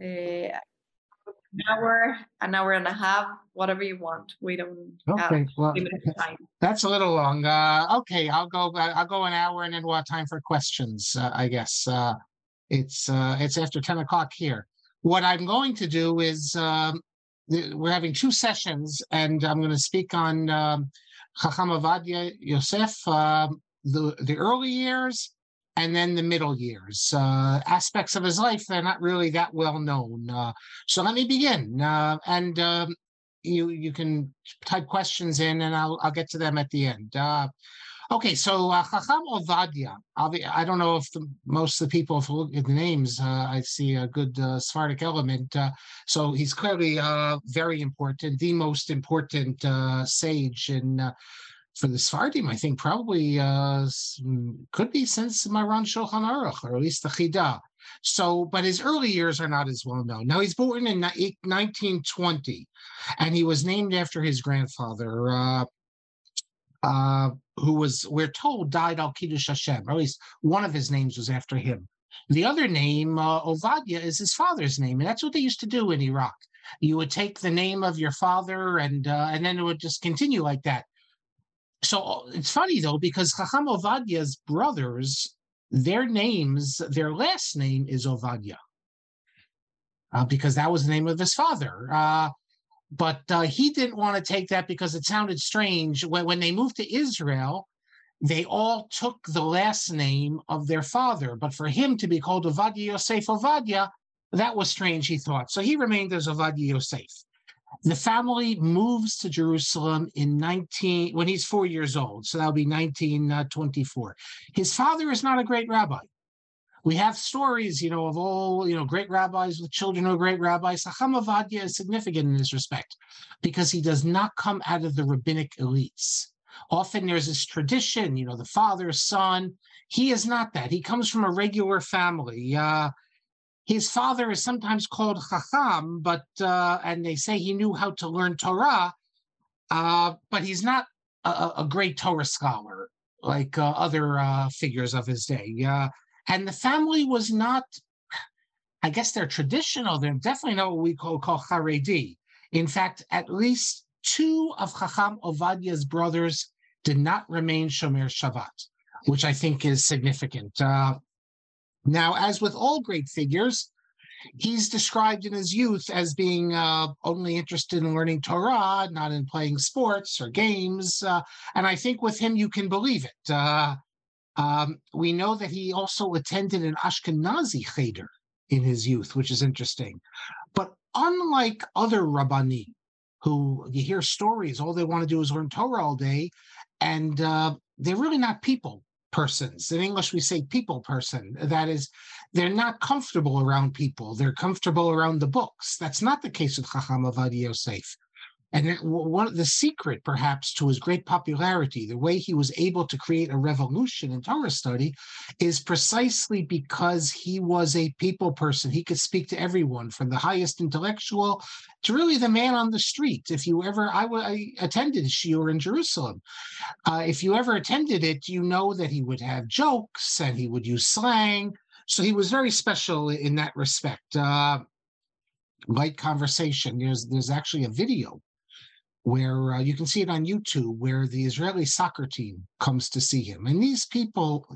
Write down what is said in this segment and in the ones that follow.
Uh, an hour, an hour and a half, whatever you want. We don't have Okay, well, that's a little long. Uh, okay, I'll go, uh, I'll go an hour and then we'll have time for questions, uh, I guess. Uh, it's, uh, it's after ten o'clock here. What I'm going to do is, um, th- we're having two sessions and I'm going to speak on, um, Chacham Avadia Yosef, um, the, the early years and then the middle years. Uh, aspects of his life, they're not really that well known. Uh, so let me begin. Uh, and, um, you you can type questions in and I'll I'll get to them at the end. Uh, okay, so uh, Chacham Ovadia. I don't know if the, most of the people, if you look at the names, uh, I see a good uh, Sephardic element. Uh, so he's clearly very important, the most important sage in. For the Sephardim, I think probably uh, mm, could be since Maran Shulchan Aruch, or at least the Chidah. So, but his early years are not as well known. Now, he's born in 1920 and he was named after his grandfather, uh, uh, who was, we're told, died al Kiddush Hashem, or at least one of his names was after him. The other name, uh, Ovadia, is his father's name, and that's what they used to do in Iraq. You would take the name of your father, and uh, and then it would just continue like that. So it's funny though, because Chacham Ovadia's brothers, their names, their last name is Ovadia, uh, because that was the name of his father. Uh, but uh, he didn't want to take that because it sounded strange. When, when they moved to Israel, they all took the last name of their father. But for him to be called Ovadia Yosef Ovadia, that was strange, he thought. So he remained as Ovadia Yosef. The family moves to Jerusalem in 19, when he's four years old. So that'll be 1924. His father is not a great rabbi we have stories, you know, of all, you know, great rabbis with children of great rabbis. Chacham Avadia is significant in this respect because he does not come out of the rabbinic elites. Often there's this tradition, you know, the father, son. He is not that. He comes from a regular family. Uh, his father is sometimes called Chacham, but, uh, and they say he knew how to learn Torah, uh, but he's not a, a- great Torah scholar like uh, other uh, figures of his day. And the family was not i guess they're traditional they're definitely not what we call, call haredi. In fact at least two of chacham ovadia's brothers did not remain shomer shabbat which i think is significant. Uh, now as with all great figures he's described in his youth as being uh, only interested in learning torah not in playing sports or games uh, and i think with him you can believe it uh, um, we know that he also attended an Ashkenazi cheder in his youth, which is interesting. But unlike other Rabbani, who you hear stories, all they want to do is learn Torah all day, and uh, they're really not people persons. In English, we say people person. That is, they're not comfortable around people. They're comfortable around the books. That's not the case with Chacham Avad Yosef. And one of the secret, perhaps, to his great popularity, the way he was able to create a revolution in Torah study, is precisely because he was a people person. He could speak to everyone, from the highest intellectual to really the man on the street. If you ever, I, I attended Shiur in Jerusalem. Uh, if you ever attended it, you know that he would have jokes and he would use slang. So he was very special in that respect. Uh, light conversation. There's there's actually a video where uh, you can see it on YouTube, where the Israeli soccer team comes to see him. And these people,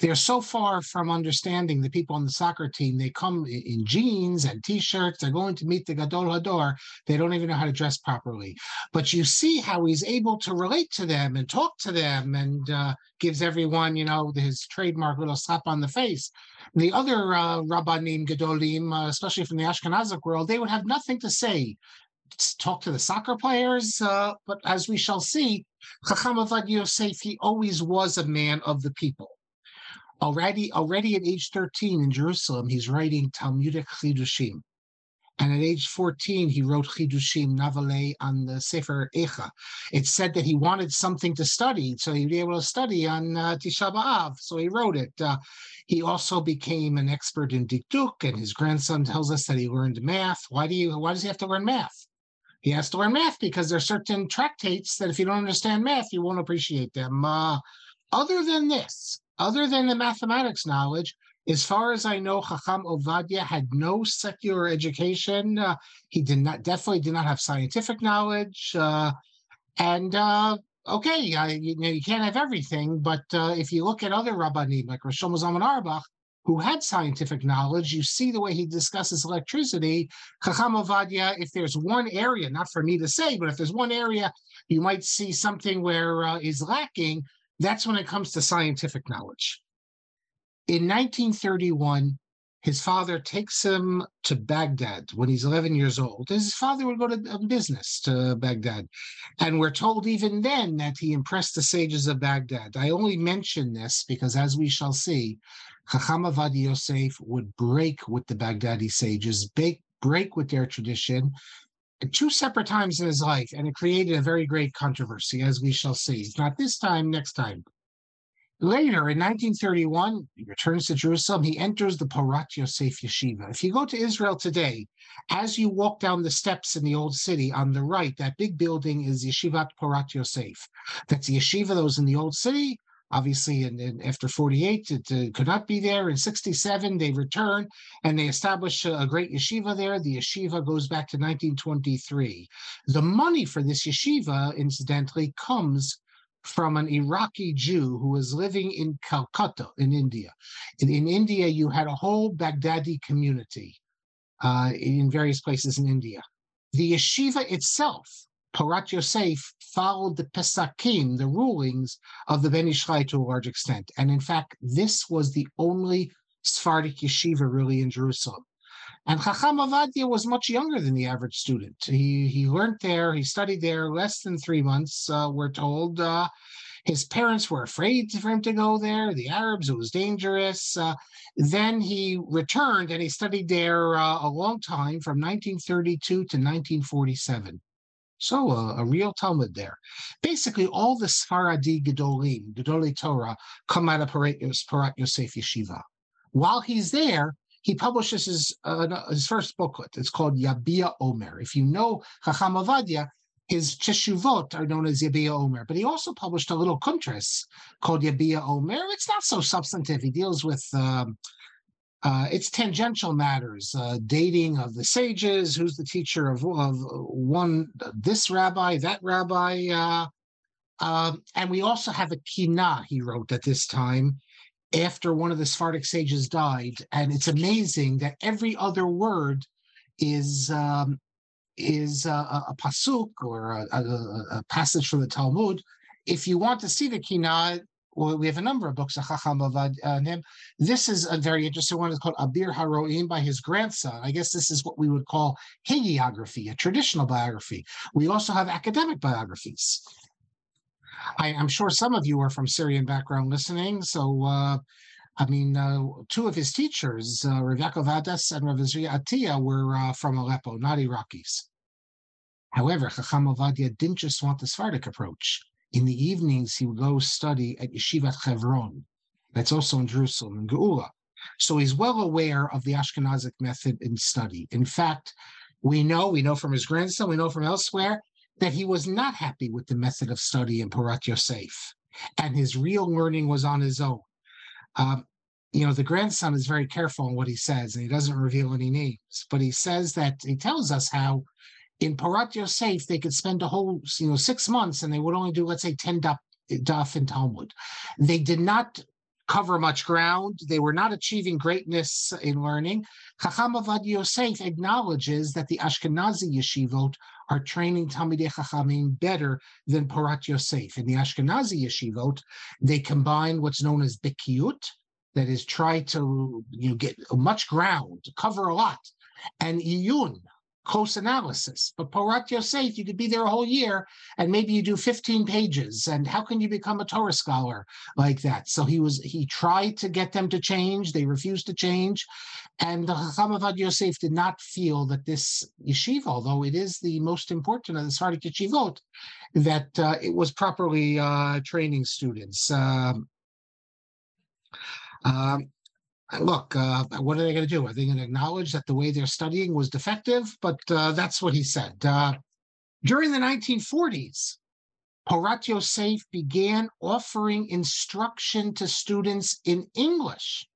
they're so far from understanding the people on the soccer team. They come in jeans and t-shirts. They're going to meet the Gadol Hador. They don't even know how to dress properly. But you see how he's able to relate to them and talk to them, and uh, gives everyone, you know, his trademark little slap on the face. The other uh, Rabbanim Gedolim, uh, especially from the Ashkenazic world, they would have nothing to say talk to the soccer players, uh, but as we shall see, Chacham Avad Yosef, he always was a man of the people. Already, already at age 13 in Jerusalem, he's writing Talmudic Chidushim. And at age 14, he wrote Chidushim Navale on the Sefer Echa. It's said that he wanted something to study, so he'd be able to study on uh, Tisha B'Av, so he wrote it. Uh, he also became an expert in Dikduk, and his grandson tells us that he learned math. Why do you? Why does he have to learn math? He has to learn math because there are certain tractates that if you don't understand math, you won't appreciate them. Uh, other than this, other than the mathematics knowledge, As far as I know, Chacham Ovadia had no secular education. Uh, he did not definitely did not have scientific knowledge. Uh, and uh, okay, you know you can't have everything, but uh, if you look at other rabbanim like Rosh Zalman Auerbach, who had scientific knowledge, you see the way he discusses electricity. Chacham Ovadia, if there's one area, not for me to say, but if there's one area you might see something where uh, is lacking, that's when it comes to scientific knowledge. In 1931, his father takes him to Baghdad when he's 11 years old. His father would go to business to Baghdad. And we're told even then that he impressed the sages of Baghdad. I only mention this because, as we shall see, Chacham Avad Yosef would break with the Baghdadi sages, break, break with their tradition two separate times in his life, and it created a very great controversy, as we shall see. Not this time, next time. Later, in 1931, he returns to Jerusalem. He enters the Porat Yosef Yeshiva. If you go to Israel today, as you walk down the steps in the old city on the right, that big building is Yeshivat Porat Yosef. That's the yeshiva that was in the old city. Obviously, in, in after 48, it could not be there. In 67, they return and they establish a, a great yeshiva there. The yeshiva goes back to 1923. The money for this yeshiva, incidentally, comes from an Iraqi Jew who was living in Calcutta in India. In, in India, you had a whole Baghdadi community uh, in various places in India. The yeshiva itself, Porat Yosef, followed the Pesakim, the rulings of the Ben Ish Chai to a large extent. And in fact, this was the only Sephardic yeshiva really in Jerusalem. And Chacham Avadia was much younger than the average student. He he learned there, he studied there less than three months, uh, we're told. Uh, his parents were afraid for him to go there. The Arabs, it was dangerous. Uh, then he returned and he studied there uh, a long time from 1932 to 1947. So uh, a real Talmud there. Basically, all the Sfaradi Gedolim, Gedolei Torah, come out of Porat Yosef Yeshiva. While he's there, he publishes his uh, his first booklet. It's called Yabia Omer. If you know Chacham Avadia, his Teshuvot are known as Yabia Omer, but he also published a little kuntras called Yabia Omer. It's not so substantive. He deals with um, uh, it's tangential matters, uh, dating of the sages, who's the teacher of, of one, this rabbi, that rabbi. Uh, um, and we also have a kina he wrote at this time after one of the Sephardic sages died. And it's amazing that every other word is um, is a, a, pasuk or a, a, a, passage from the Talmud. If you want to see the kina, we have a number of books, Chacham Avad uh, him. This is a very interesting one. It's called Abir Haroim by his grandson. I guess this is what we would call hagiography, a traditional biography. We also have academic biographies. I, am sure some of you are from Syrian background listening. So, uh, I mean, uh, two of his teachers, uh, Rav Yaakov Adas and Rav Atiyah, were uh, from Aleppo, not Iraqis. However, Chacham Ovadia didn't just want the Sephardic approach. In the evenings, he would go study at Yeshivat Chevron. That's also in Jerusalem, in Geula. So he's well aware of the Ashkenazic method in study. In fact, we know, we know from his grandson, we know from elsewhere, that he was not happy with the method of study in Porat Yosef, and his real learning was on his own. Um, you know, the grandson is very careful in what he says, and he doesn't reveal any names, but he says that he tells us how in Porat Yosef they could spend a whole, you know, six months and they would only do, let's say, 10 daf, in Talmud. They did not cover much ground. They were not achieving greatness in learning. Chacham Avad Yosef acknowledges that the Ashkenazi yeshivot are training Talmidei Chachamim better than Porat Yosef. In the Ashkenazi yeshivot, they combine what's known as bikiyut, that is, try to you know, get much ground, cover a lot, and iyun, close analysis. But Porat Yosef, you could be there a whole year and maybe you do 15 pages. And how can you become a Torah scholar like that? So he was he tried to get them to change. They refused to change. And the Chacham Avad Yosef did not feel that this yeshiva, although it is the most important of the Sephardic yeshivot, that uh, it was properly uh, training students. Um, um, look, uh, what are they going to do? Are they going to acknowledge that the way they're studying was defective? But uh, that's what he said. Uh, during the 1940s, Porat Yosef began offering instruction to students in English.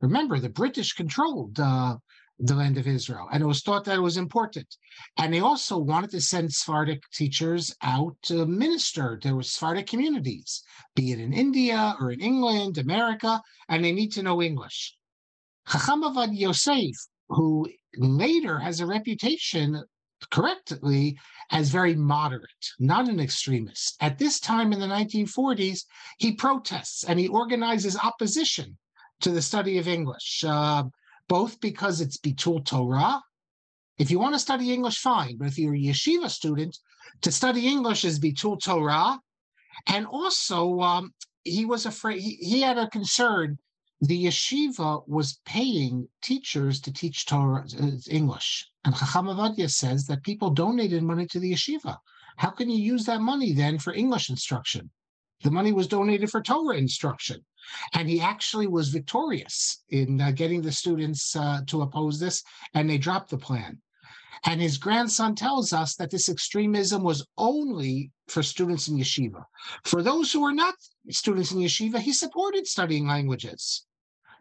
Remember, the British controlled uh, the land of Israel, and it was thought that it was important. And they also wanted to send Sephardic teachers out to minister to Sephardic communities, be it in India or in England, America, and they need to know English. Chacham Avad Yosef, who later has a reputation correctly as very moderate, not an extremist. At this time in the 1940s, he protests and he organizes opposition to the study of English. Uh, both because it's Bitul Torah. If you want to study English, fine. But if you're a yeshiva student, to study English is Bitul Torah. And also, um, he was afraid, he, he, had a concern. The yeshiva was paying teachers to teach Torah uh, English. And Chacham Avadia says that people donated money to the yeshiva. How can you use that money then for English instruction? The money was donated for Torah instruction. And he actually was victorious in uh, getting the students uh, to oppose this, and they dropped the plan. And his grandson tells us that this extremism was only for students in yeshiva. For those who were not students in yeshiva, he supported studying languages.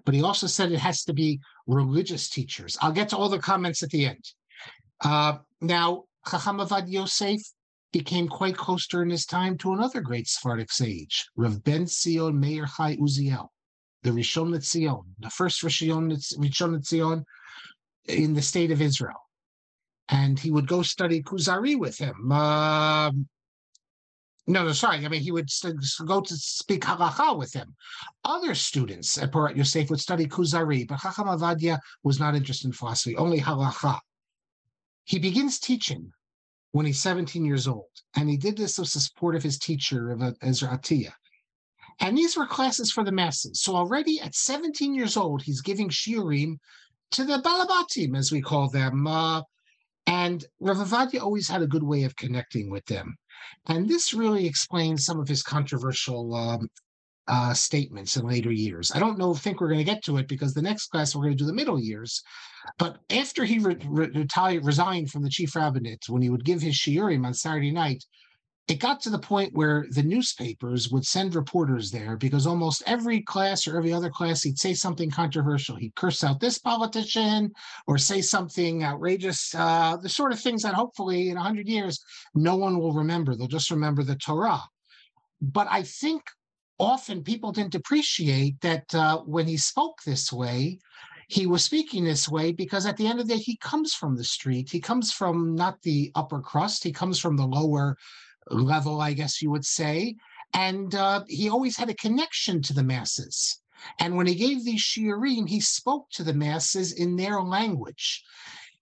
But he also said it has to be religious teachers. I'll get to all the comments at the end. Uh, now, Chacham Avad Yosef became quite close during his time to another great Sephardic sage, Rav Ben Zion Meir Chai Uziel, the Rishon LeZion, the first Rishon LeZion in the state of Israel. And he would go study Kuzari with him. Uh, no, no, sorry. I mean, he would go to speak halacha with him. Other students at Porat Yosef would study Kuzari, but Chacham Avadia was not interested in philosophy, only halacha. He begins teaching when he's 17 years old. And he did this with the support of his teacher, of Ezra Atiyah. And these were classes for the masses. So already at 17 years old, he's giving shiurim to the balabatim, as we call them. Uh, and Rav always had a good way of connecting with them. And this really explains some of his controversial um, uh, statements in later years. I don't know, think we're going to get to it because the next class we're going to do the middle years. But after he re- re- retired, resigned from the chief rabbinate, when he would give his shiurim on Saturday night, it got to the point where the newspapers would send reporters there because almost every class or every other class, he'd say something controversial. He'd curse out this politician or say something outrageous, uh, the sort of things that hopefully in 100 years, no one will remember. They'll just remember the Torah. But I think often people didn't appreciate that uh, when he spoke this way, he was speaking this way because at the end of the day, he comes from the street. He comes from not the upper crust, he comes from the lower level, I guess you would say. And uh, he always had a connection to the masses. And when he gave these shiurim, he spoke to the masses in their language.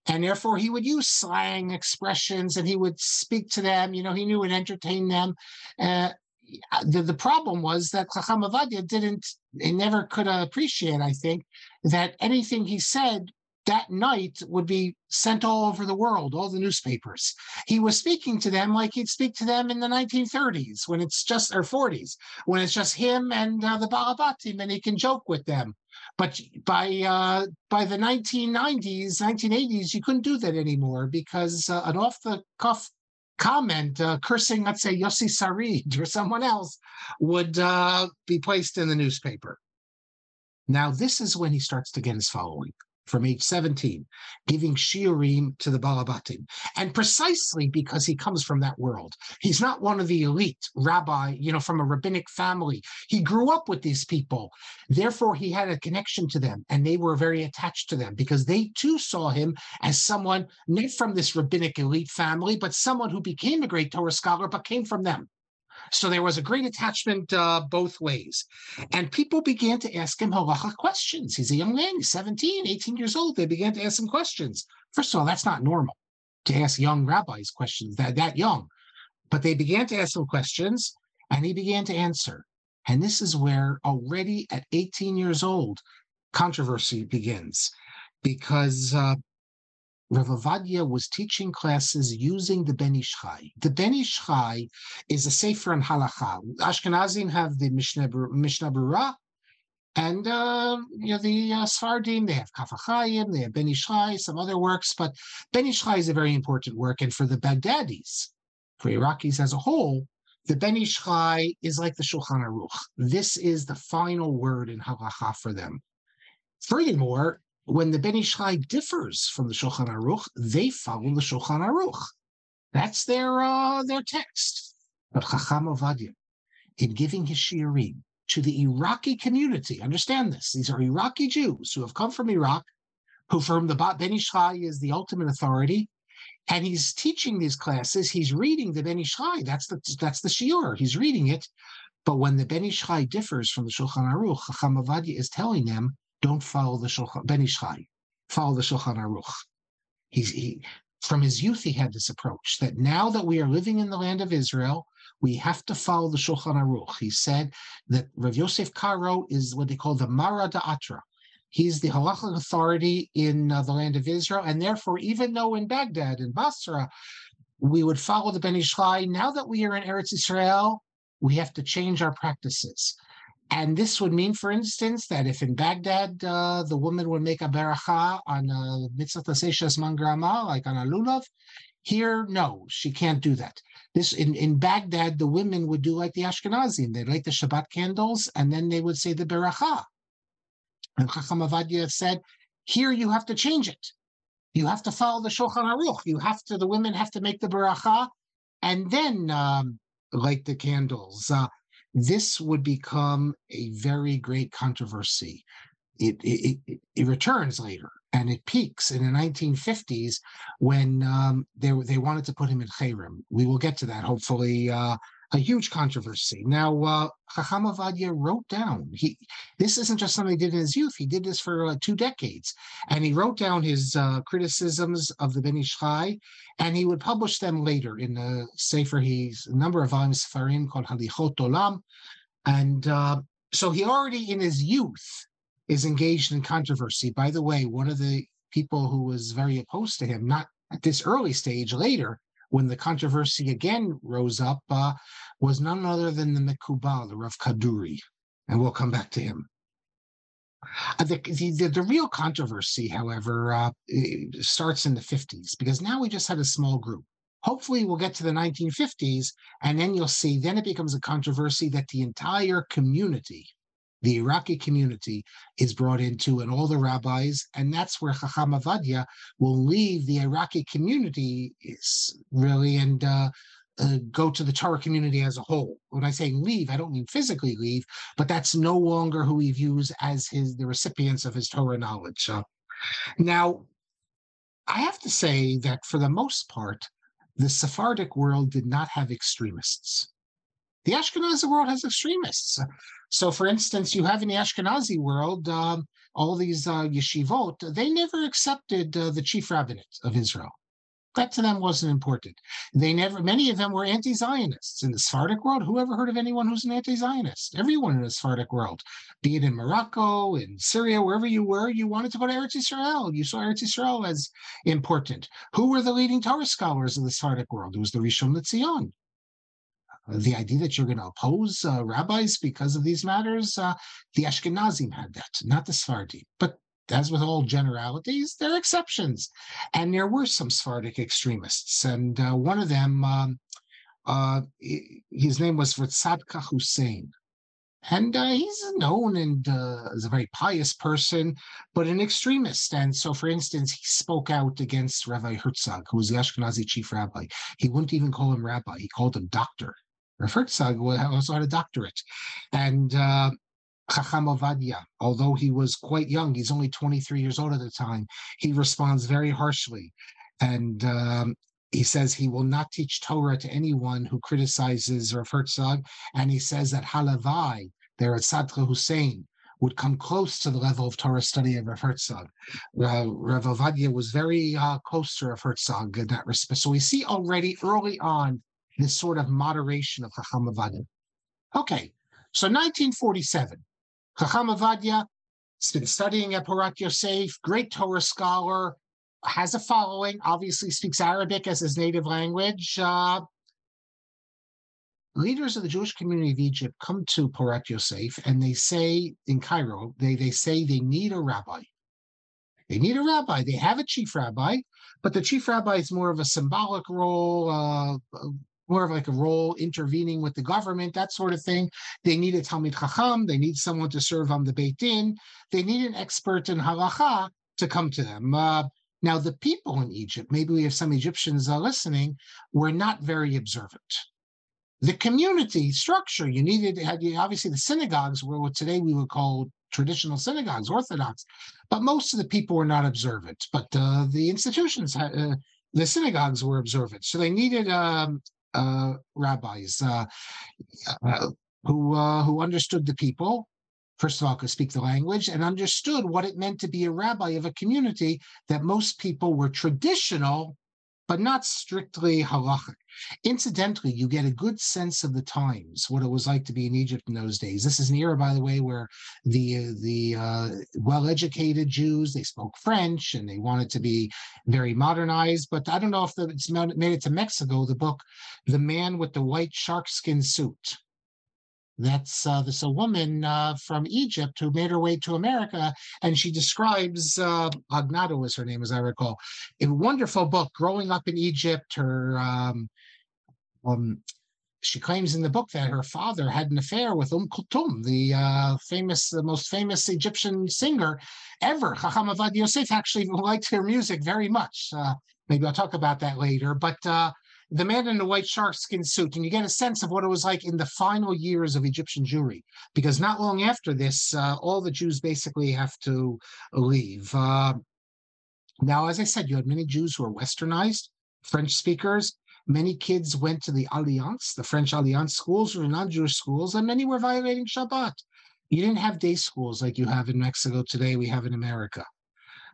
And therefore, he would use slang expressions and he would speak to them. You know, he knew and entertain them. Uh, the, the problem was that Chacham Avadia didn't, he never could appreciate, I think, that anything he said that night would be sent all over the world, all the newspapers. He was speaking to them like he'd speak to them in the 1930s, when it's just, or 40s, when it's just him and uh, the Balabatim, and he can joke with them. But by uh, by the 1990s, 1980s, you couldn't do that anymore because uh, an off the cuff comment uh, cursing, let's say, Yossi Sarid or someone else would uh, be placed in the newspaper. Now, this is when he starts to get his following from age 17, giving shiurim to the Balabatim. And precisely because he comes from that world. He's not one of the elite rabbi, you know, from a rabbinic family. He grew up with these people. Therefore, he had a connection to them and they were very attached to them because they too saw him as someone not from this rabbinic elite family, but someone who became a great Torah scholar, but came from them. So there was a great attachment uh, both ways. And people began to ask him halacha questions. He's a young man, he's 17, 18 years old. They began to ask him questions. First of all, that's not normal to ask young rabbis questions that, that young. But they began to ask him questions and he began to answer. And this is where already at 18 years old, controversy begins because uh, Rav Avadia was teaching classes using the Ben Ish Chai. The Ben Ish Chai is a sefer and halacha. Ashkenazim have the Mishnah, Berurah, and uh, you know the uh, Sfardim, they have Kaf HaChaim, they have Ben Ish Chai, some other works, but Ben Ish Chai is a very important work. And for the Baghdadis, for Iraqis as a whole, the Ben Ish Chai is like the Shulchan Aruch. This is the final word in halacha for them. Furthermore, when the Ben Ish Chai differs from the Shulchan Aruch, they follow the Shulchan Aruch. That's their uh, their text. But Chacham Ovadia, in giving his shiurim to the Iraqi community, understand this: these are Iraqi Jews who have come from Iraq, who for whom the Ben Ish Chai is the ultimate authority, and he's teaching these classes. He's reading the Ben Ish Chai. That's the that's the shiur. He's reading it. But when the Ben Ish Chai differs from the Shulchan Aruch, Chacham Ovadia is telling them don't follow the Shulchan Ben Ish Chai, follow the Shulchan Aruch. He's he from his youth he had this approach that now that we are living in the land of Israel, we have to follow the Shulchan Aruch. He said that Rav Yosef Karo is what they call the Mara Da'atra. He's the halachic authority in uh, the land of Israel, and therefore, even though in Baghdad and Basra we would follow the Ben Ish Chai, now that we are in Eretz Israel, we have to change our practices. And this would mean, for instance, that if in Baghdad uh, the woman would make a beracha on a mitzvat aseh shehazman grama, like on a lulav, here, no, she can't do that. This in, in Baghdad, the women would do like the Ashkenazim. They'd light the Shabbat candles and then they would say the beracha. And Chacham Avadia said, here you have to change it. You have to follow the Shulchan Aruch. You have to, the women have to make the beracha and then um, light the candles. Uh, this would become a very great controversy. It, it, it, it returns later and it peaks in the 1950s when um, they, they wanted to put him in Cherem. We will get to that, hopefully, uh, a huge controversy. Now, uh, Chacham Avadia wrote down, he this isn't just something he did in his youth, he did this for uh, two decades. And he wrote down his uh, criticisms of the Ben Ish Chai, and he would publish them later in a Sefer, he's a number of volumes, Farim called Halichot Olam. And uh, so he already in his youth is engaged in controversy. By the way, one of the people who was very opposed to him, not at this early stage, later, when the controversy again rose up, uh, was none other than the Mekubal, the Rav Kaduri. And we'll come back to him. Uh, the, the, the, real controversy, however, uh, starts in the 50s because now we just had a small group. Hopefully, we'll get to the 1950s, and then you'll see, then it becomes a controversy that the entire community the Iraqi community is brought into, and all the rabbis, and that's where Chacham Avadia will leave the Iraqi community really and uh, uh, go to the Torah community as a whole. When I say leave, I don't mean physically leave, but that's no longer who he views as his the recipients of his Torah knowledge. Uh, now, I have to say that for the most part, the Sephardic world did not have extremists. The Ashkenazi world has extremists. So, for instance, you have in the Ashkenazi world um, all these uh, yeshivot. They never accepted uh, the chief rabbinate of Israel. That to them wasn't important. They never. Many of them were anti-Zionists in the Sephardic world. Who ever heard of anyone who's an anti-Zionist? Everyone in the Sephardic world, be it in Morocco, in Syria, wherever you were, you wanted to go to Eretz Israel. You saw Eretz Israel as important. Who were the leading Torah scholars in the Sephardic world? It was the Rishon LeZion the idea that you're going to oppose uh, rabbis because of these matters, uh, the Ashkenazim had that, not the Sephardim. But as with all generalities, there are exceptions. And there were some Sephardic extremists. And uh, one of them, um, uh, his name was Tzadka Hussein. And uh, he's known and uh, as a very pious person, but an extremist. And so, for instance, he spoke out against Rabbi Herzog, who was the Ashkenazi chief rabbi. He wouldn't even call him rabbi; he called him doctor. Herzog also had a doctorate. And uh, Chacham Ovadia, although he was quite young, he's only 23 years old at the time, he responds very harshly. And um, he says he will not teach Torah to anyone who criticizes Rav Herzog. And he says that Halavai, there at Tzadka Hussein, would come close to the level of Torah study of Rav Herzog. Uh, Rav Ovadia was very uh, close to Rav Herzog in that respect. So we see already early on this sort of moderation of Chacham Avadia. Okay, so 1947, Chacham Avadia has been studying at Porat Yosef, great Torah scholar, has a following, obviously speaks Arabic as his native language. Uh, leaders of the Jewish community of Egypt come to Porat Yosef and they say in Cairo, they, they say they need a rabbi. They need a rabbi. They have a chief rabbi, but the chief rabbi is more of a symbolic role, uh, more of like a role intervening with the government, that sort of thing. They need a Talmid Chacham. They need someone to serve on the Beit Din. They need an expert in halacha to come to them. Uh, now, the people in Egypt, maybe we have some Egyptians uh, listening, were not very observant. The community structure, you needed, had you obviously, the synagogues were what today we would call traditional synagogues, Orthodox, but most of the people were not observant. But uh, the institutions, uh, the synagogues were observant. So they needed um, uh, rabbis uh, uh, who uh, who understood the people, first of all, could speak the language and understood what it meant to be a rabbi of a community that most people were traditional, but not strictly halachic. Incidentally, you get a good sense of the times, what it was like to be in Egypt in those days. This is an era, by the way, where the the uh, well-educated Jews they spoke French and they wanted to be very modernized. But I don't know if the, it's made it to Mexico. The book, "The Man with the White Sharkskin Suit." That's uh, this a woman uh, from Egypt who made her way to America, and she describes uh, Lagnado was her name, as I recall. A wonderful book. Growing up in Egypt, her um, um, she claims in the book that her father had an affair with Um Kulthum, the uh, famous, the most famous Egyptian singer ever. Chacham Avad Yosef actually liked her music very much. Uh, maybe I'll talk about that later. But uh, the man in the white shark skin suit, and you get a sense of what it was like in the final years of Egyptian Jewry, because not long after this, uh, all the Jews basically have to leave. Uh, now, as I said, you had many Jews who were westernized, French speakers. Many kids went to the Alliance, the French Alliance schools, or non-Jewish schools, and many were violating Shabbat. You didn't have day schools like you have in Mexico today. We have in America.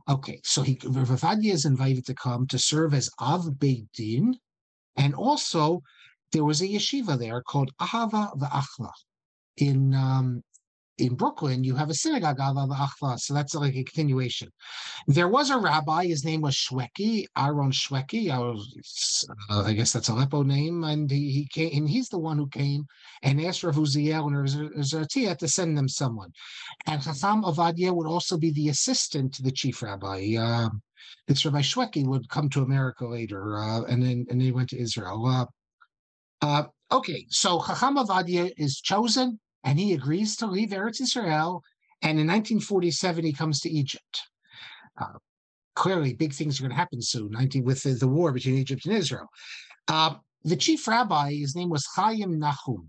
Okay, so he Ravadia is invited to come to serve as Av Beit Din, and also, there was a yeshiva there called Ahava V'Achva. In um, in Brooklyn, you have a synagogue, Ahava V'Achva, so that's like a continuation. There was a rabbi, his name was Shweki, Aaron Shweki, I, was, uh, I guess that's Aleppo name, and he, he came, and he's the one who came and asked Rav Uziel and Zertia to send them someone. And Chacham Avadia would also be the assistant to the chief rabbi. Uh, this Rabbi Shweki would come to America later, uh, and then and then he went to Israel. Uh, uh, okay, so Chacham Avadia is chosen, and he agrees to leave Eretz Israel. And in 1947, he comes to Egypt. Uh, clearly, big things are going to happen soon. 19 with the, the, war between Egypt and Israel. Uh, the chief rabbi, his name was Chaim Nahum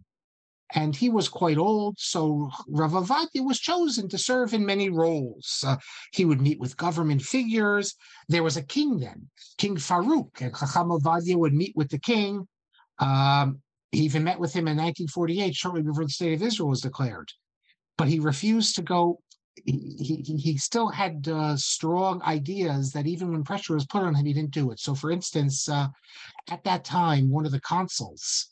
and he was quite old, so Rav Avadia was chosen to serve in many roles. Uh, he would meet with government figures. There was a king then, King Farouk, and Chacham Avadia would meet with the king. Um, he even met with him in 1948, shortly before the state of Israel was declared. But he refused to go. He, he, he still had uh, strong ideas that even when pressure was put on him, he didn't do it. So, for instance, uh, at that time, one of the consuls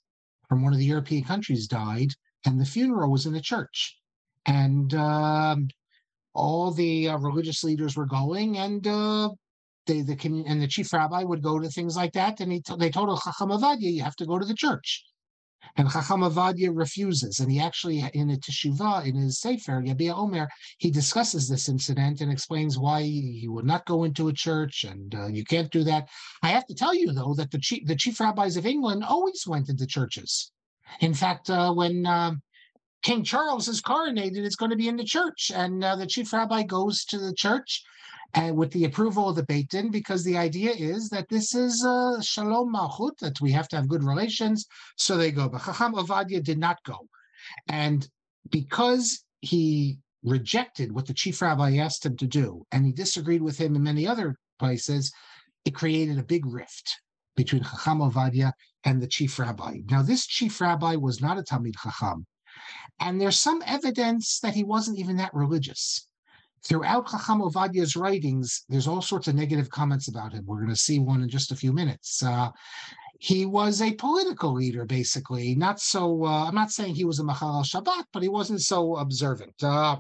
from one of the European countries died, and the funeral was in a church. And um, all the uh, religious leaders were going, and uh, they, the and the chief rabbi would go to things like that. And he t- they told Chacham Avadia, you have to go to the church. And Chacham Avadia refuses. And he actually, in a teshuvah, in his Sefer, Yabia Omer, he discusses this incident and explains why he would not go into a church and uh, you can't do that. I have to tell you, though, that the chief, the chief rabbis of England always went into churches. In fact, uh, when um, King Charles is coronated, it's going to be in the church. And uh, the chief rabbi goes to the church and with the approval of the Beit Din, because the idea is that this is Shalom Malchut, that we have to have good relations. So they go. But Chacham Ovadia did not go. And because he rejected what the chief rabbi asked him to do, and he disagreed with him in many other places, it created a big rift between Chacham Ovadia and the chief rabbi. Now, this chief rabbi was not a Talmid Chacham, and there's some evidence that he wasn't even that religious throughout Chacham Ovadia's writings, there's all sorts of negative comments about him. We're going to see one in just a few minutes. Uh, he was a political leader, basically. Not so. Uh, I'm not saying he was a Machal Shabbat, but he wasn't so observant. Uh,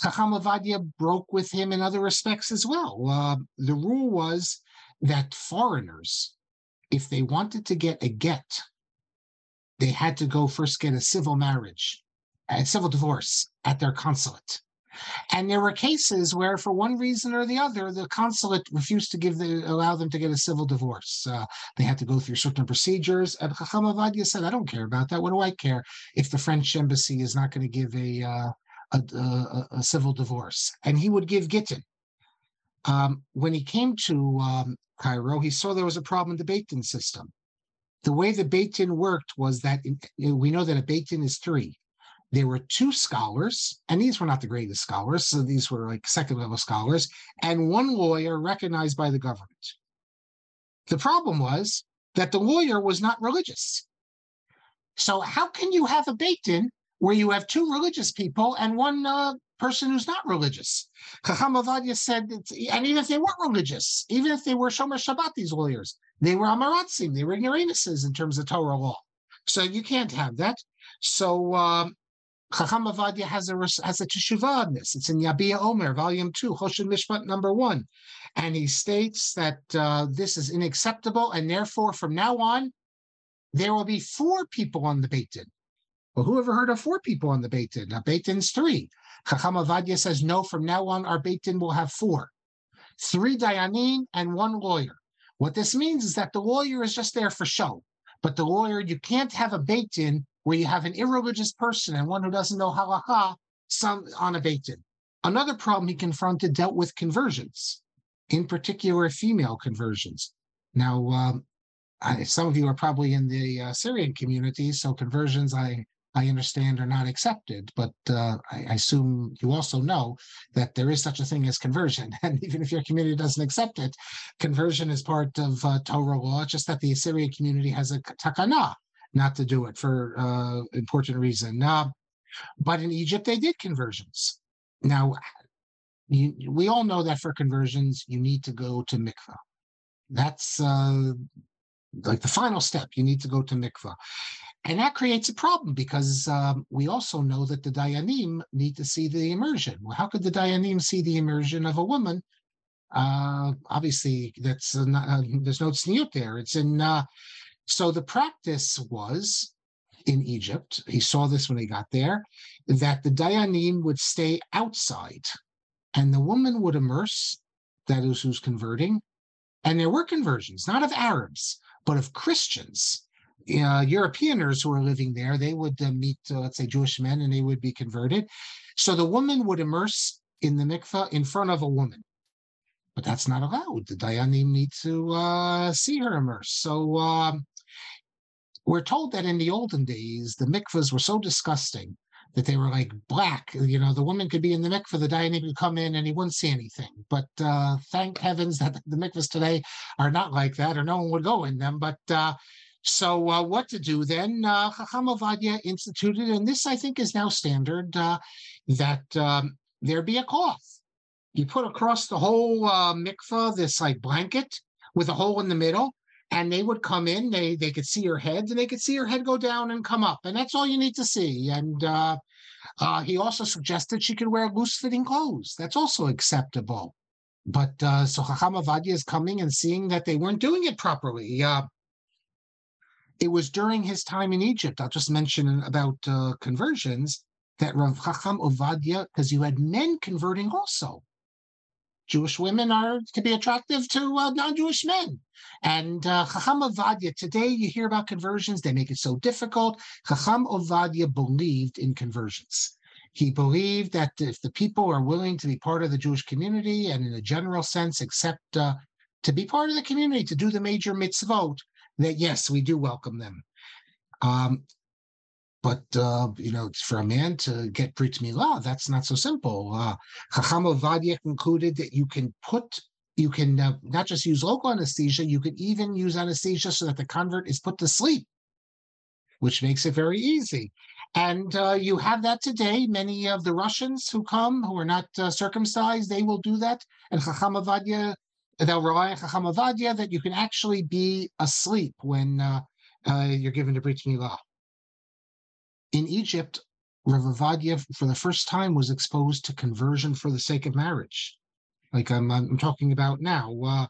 Chacham Ovadia broke with him in other respects as well. Uh, the rule was that foreigners, if they wanted to get a get, they had to go first get a civil marriage, a civil divorce at their consulate. And there were cases where, for one reason or the other, the consulate refused to give the allow them to get a civil divorce. Uh, they had to go through certain procedures. And Chacham Avadia said, "I don't care about that. What do I care if the French embassy is not going to give a, uh, a, a, a civil divorce?" And he would give gittin. Um, when he came to um, Cairo, he saw there was a problem in the Beit Din system. The way the Beit Din worked was that in, we know that a Beit Din is three there were two scholars, and these were not the greatest scholars, so these were like second level scholars, and one lawyer recognized by the government. The problem was that the lawyer was not religious. So, how can you have a Beit Din where you have two religious people and one uh, person who's not religious? Chacham Avadia said, and even if they weren't religious, even if they were Shomer Shabbat, these lawyers, they were Amaratzim, they were ignoramuses in terms of Torah law. So you can't have that. So um, Chacham Avadia has a has a teshuvah on this. It's in Yabia Omer, volume two, Choshen Mishpat number one, and he states that uh, this is unacceptable, and therefore from now on there will be four people on the Beit Din. Well, who ever heard of four people on the Beit Din? Now, Beit Din's three. Chacham Avadia says no. From now on, our Beit Din will have four, three dayanim and one lawyer. What this means is that the lawyer is just there for show, but the lawyer you can't have a Beit Din where you have an irreligious person and one who doesn't know halacha some Din. Another problem he confronted dealt with conversions, in particular female conversions. Now, um, I, some of you are probably in the uh, Syrian community, so conversions I I understand are not accepted, but uh, I, I, assume you also know that there is such a thing as conversion. And even if your community doesn't accept it, conversion is part of uh, Torah law. Just that the Syrian community has a takana, not to do it for uh, important reason. Uh, but in Egypt, they did conversions. Now, you, we all know that for conversions, you need to go to mikvah. That's uh, like the final step. You need to go to mikvah. And that creates a problem because um, we also know that the Dayanim need to see the immersion. Well, how could the Dayanim see the immersion of a woman? Uh, obviously, that's uh, not, uh, there's no tzniut there. It's in uh, so the practice was in Egypt, he saw this when he got there, that the Dayanim would stay outside and the woman would immerse, that is who's converting. And there were conversions, not of Arabs, but of Christians. Uh, Europeaners who were living there, they would uh, meet, uh, let's say, Jewish men and they would be converted. So the woman would immerse in the mikveh in front of a woman but that's not allowed. The Dayanim need to uh, see her immerse. So um, we're told that in the olden days, the mikvahs were so disgusting that they were like black. You know, the woman could be in the mikvah, the dayanim could come in and he wouldn't see anything. But uh, thank heavens that the mikvahs today are not like that, or no one would go in them. But uh, so uh, what to do then? Uh, Chacham Avadia instituted, and this I think is now standard, uh, that um, there be a cloth. You put across the whole uh, mikvah this like blanket with a hole in the middle, and they would come in they they could see her head and they could see her head go down and come up and that's all you need to see and uh, uh, he also suggested she could wear loose fitting clothes that's also acceptable. But uh, so Chacham Avadia is coming and seeing that they weren't doing it properly uh, it was during his time in Egypt I'll just mention about uh, conversions that Rav Chacham Ovadia because you had men converting also Jewish women are to be attractive to uh, non-Jewish men. And uh, Chacham today you hear about conversions, they make it so difficult. Chacham Ovadia believed in conversions. He believed that if the people are willing to be part of the Jewish community and in a general sense accept uh, to be part of the community, to do the major mitzvot, that yes, we do welcome them. Um, but uh, you know, for a man to get brit milah, that's not so simple. Uh, Chacham Ovadia concluded that you can put, you can uh, not just use local anesthesia, you can even use anesthesia so that the convert is put to sleep, which makes it very easy. And uh, you have that today. Many of the Russians who come who are not uh, circumcised, they will do that. And Chacham Ovadia, they'll rely on Chacham Ovadia that you can actually be asleep when uh, you're given the brit milah in Egypt, Rav for the first time, was exposed to conversion for the sake of marriage, like I'm, I'm talking about now. Uh,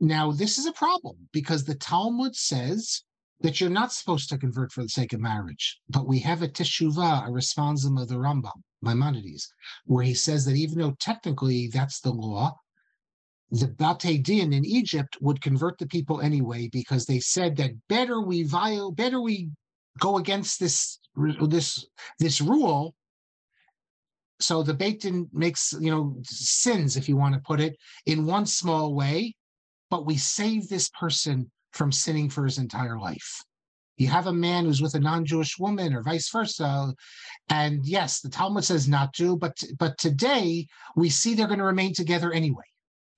now, this is a problem because the Talmud says that you're not supposed to convert for the sake of marriage, but we have a teshuvah, a responsum of the Rambam. Maimonides, where he says that even though technically that's the law, the Bate Din in Egypt would convert the people anyway because they said that better we viol better we go against this this this rule. So the Din makes you know sins, if you want to put it, in one small way, but we save this person from sinning for his entire life. You have a man who's with a non-Jewish woman, or vice versa, and yes, the Talmud says not to, but but today we see they're going to remain together anyway.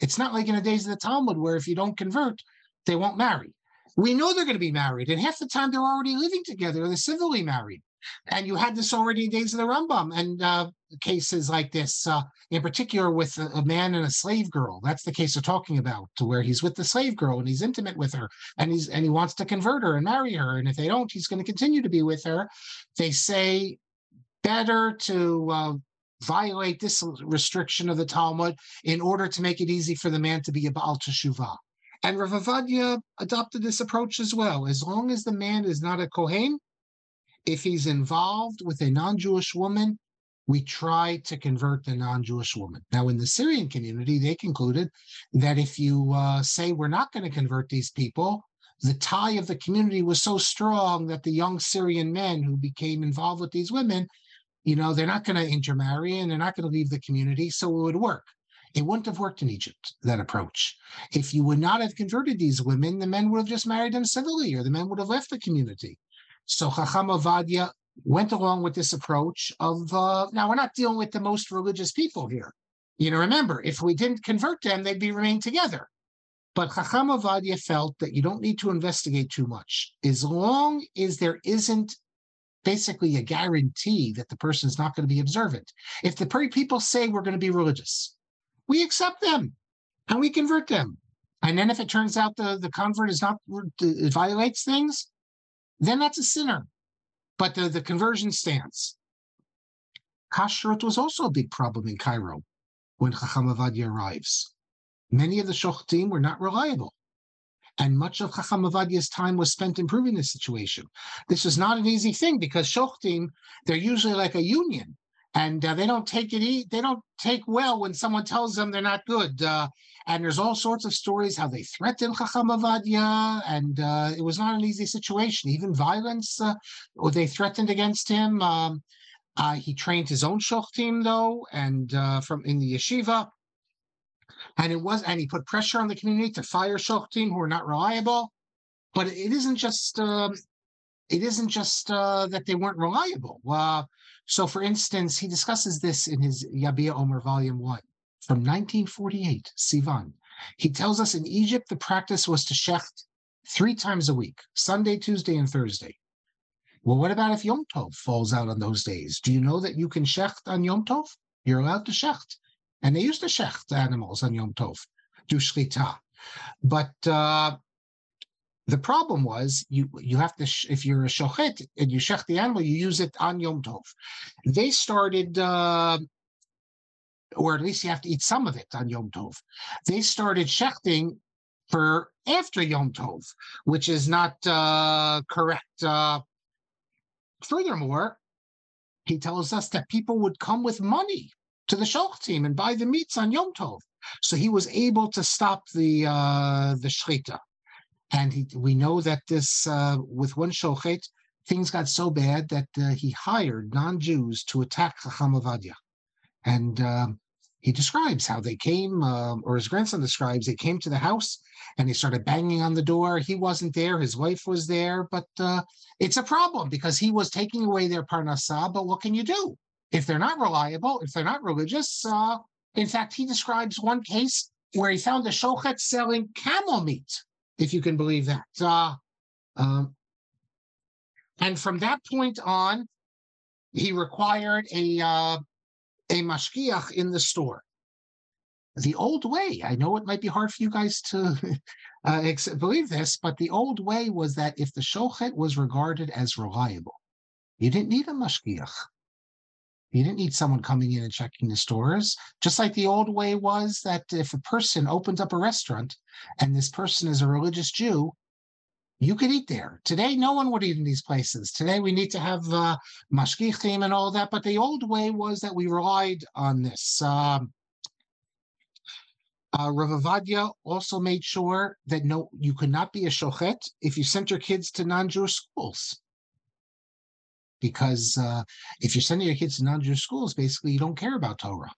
It's not like in the days of the Talmud where if you don't convert, they won't marry. We know they're going to be married, and half the time they're already living together. They're civilly married, and you had this already in days of the Rambam and uh, cases like this, uh, in particular with a, a, man and a slave girl. That's the case we're talking about, to where he's with the slave girl and he's intimate with her, and he's and he wants to convert her and marry her. And if they don't, he's going to continue to be with her. They say better to uh, violate this restriction of the Talmud in order to make it easy for the man to be a Baal Teshuvah. And Rav adopted this approach as well. As long as the man is not a Kohen, if he's involved with a non-Jewish woman, we try to convert the non-Jewish woman. Now, in the Syrian community, they concluded that if you uh, say we're not going to convert these people, the tie of the community was so strong that the young Syrian men who became involved with these women you know, they're not going to intermarry and they're not going to leave the community, so it would work. It wouldn't have worked in Egypt, that approach. If you would not have converted these women, the men would have just married them civilly or the men would have left the community. So Chacham Ovadia went along with this approach of, uh, now we're not dealing with the most religious people here. You know, remember, if we didn't convert them, they'd be remain together. But Chacham Ovadia felt that you don't need to investigate too much. As long as there isn't basically a guarantee that the person is not going to be observant. If the people say we're going to be religious, we accept them and we convert them. And then if it turns out the, the convert is not it violates things, then that's a sinner. But the, the conversion stands. Kashrut was also a big problem in Cairo when Chacham Ovadia arrives. Many of the shochtim were not reliable and much of Chacham Ovadia's time was spent improving the situation. This was not an easy thing because shochtim, they're usually like a union, and uh, they don't take it. E- they don't take well when someone tells them they're not good. Uh, and there's all sorts of stories how they threatened Chacham Ovadia, and uh, it was not an easy situation. Even violence, uh, or they threatened against him. Um, uh, he trained his own shochtim though, and uh, from in the yeshiva and it was and he put pressure on the community to fire shochtim who are not reliable. But it isn't just um, it isn't just uh, that they weren't reliable. Uh, so, for instance, he discusses this in his Yabia Omer Volume One from 1948, Sivan. He tells us in Egypt the practice was to shecht three times a week: Sunday, Tuesday, and Thursday. Well, what about if Yom Tov falls out on those days? Do you know that you can shecht on Yom Tov? You're allowed to shecht. And they used to shecht animals on Yom Tov, do shchita. But uh, the problem was you you have to if you're a shochet and you shech the animal, you use it on Yom Tov. They started, uh, or at least you have to eat some of it on Yom Tov. They started shechting for after Yom Tov, which is not uh, correct. Uh, furthermore, he tells us that people would come with money to the shochtim and buy the meats on Yom Tov. So he was able to stop the uh, the shchita. And he, we know that this uh, with one shochet, things got so bad that uh, he hired non-Jews to attack Chacham Ovadia. And um, he describes how they came, uh, or his grandson describes, they came to the house and they started banging on the door. He wasn't there, his wife was there, but uh, it's a problem because he was taking away their parnasah. But what can you do? if they're not reliable, if they're not religious. Uh, in fact, he describes one case where he found a shochet selling camel meat, if you can believe that. Uh, um, and from that point on, he required a uh, a mashgiach in the store. The old way, I know it might be hard for you guys to uh, believe this, but the old way was that if the shochet was regarded as reliable, you didn't need a mashgiach. You didn't need someone coming in and checking the stores. Just like the old way was that if a person opens up a restaurant and this person is a religious Jew, you could eat there. Today, no one would eat in these places. Today, we need to have uh, mashgichim and all that. But the old way was that we relied on this. Um, uh, Rav Ovadia also made sure that no, you could not be a shochet if you sent your kids to non-Jewish schools. Because uh, if you're sending your kids to non-Jewish schools, basically you don't care about Torah.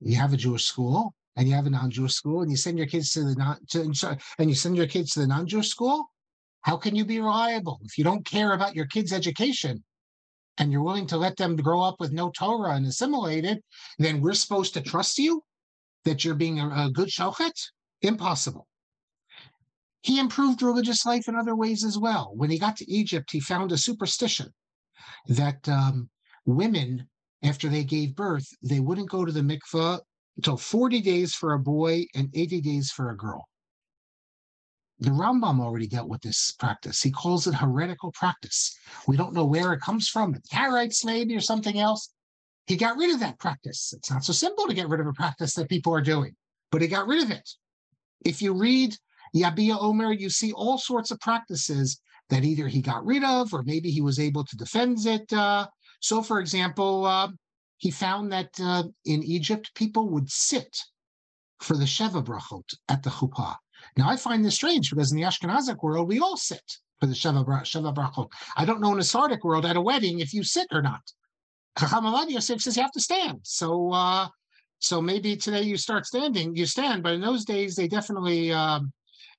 You have a Jewish school and you have a non-Jewish school, and you send your kids to the non to, and you send your kids to the non-Jewish school. How can you be reliable if you don't care about your kids' education and you're willing to let them grow up with no Torah and assimilated? Then we're supposed to trust you that you're being a, a good shochet? Impossible. He improved religious life in other ways as well. When he got to Egypt, he found a superstition that um, women, after they gave birth, they wouldn't go to the mikvah until 40 days for a boy and 80 days for a girl. The Rambam already dealt with this practice. He calls it heretical practice. We don't know where it comes from, the Karaites maybe or something else. He got rid of that practice. It's not so simple to get rid of a practice that people are doing, but he got rid of it. If you read Yabia Omer, you see all sorts of practices that either he got rid of or maybe he was able to defend it. Uh, so, for example, uh, he found that uh, in Egypt, people would sit for the Sheva brachot at the chuppah. Now, I find this strange because in the Ashkenazic world, we all sit for the Sheva, Sheva brachot. I don't know in the Sephardic world at a wedding if you sit or not. Chacham Yosef says you have to stand. So, uh, so maybe today you start standing, you stand, but in those days they definitely um,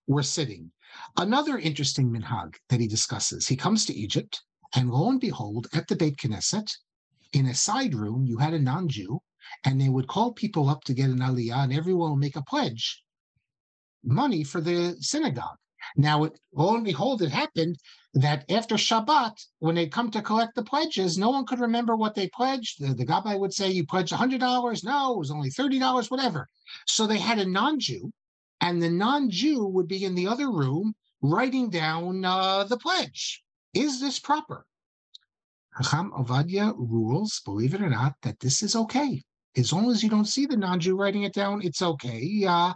were sitting. Another interesting minhag that he discusses. He comes to Egypt, and lo and behold, at the Beit Knesset, in a side room, you had a non-Jew, and they would call people up to get an aliyah, and everyone would make a pledge, money for the synagogue. Now, it, lo and behold, it happened that after Shabbat, when they come to collect the pledges, no one could remember what they pledged. The, the gabbai would say, You pledged $100. No, it was only $30, whatever. So they had a non Jew, and the non Jew would be in the other room writing down uh, the pledge. Is this proper? Chacham Ovadia rules, believe it or not, that this is okay. As long as you don't see the non Jew writing it down, it's okay. Uh,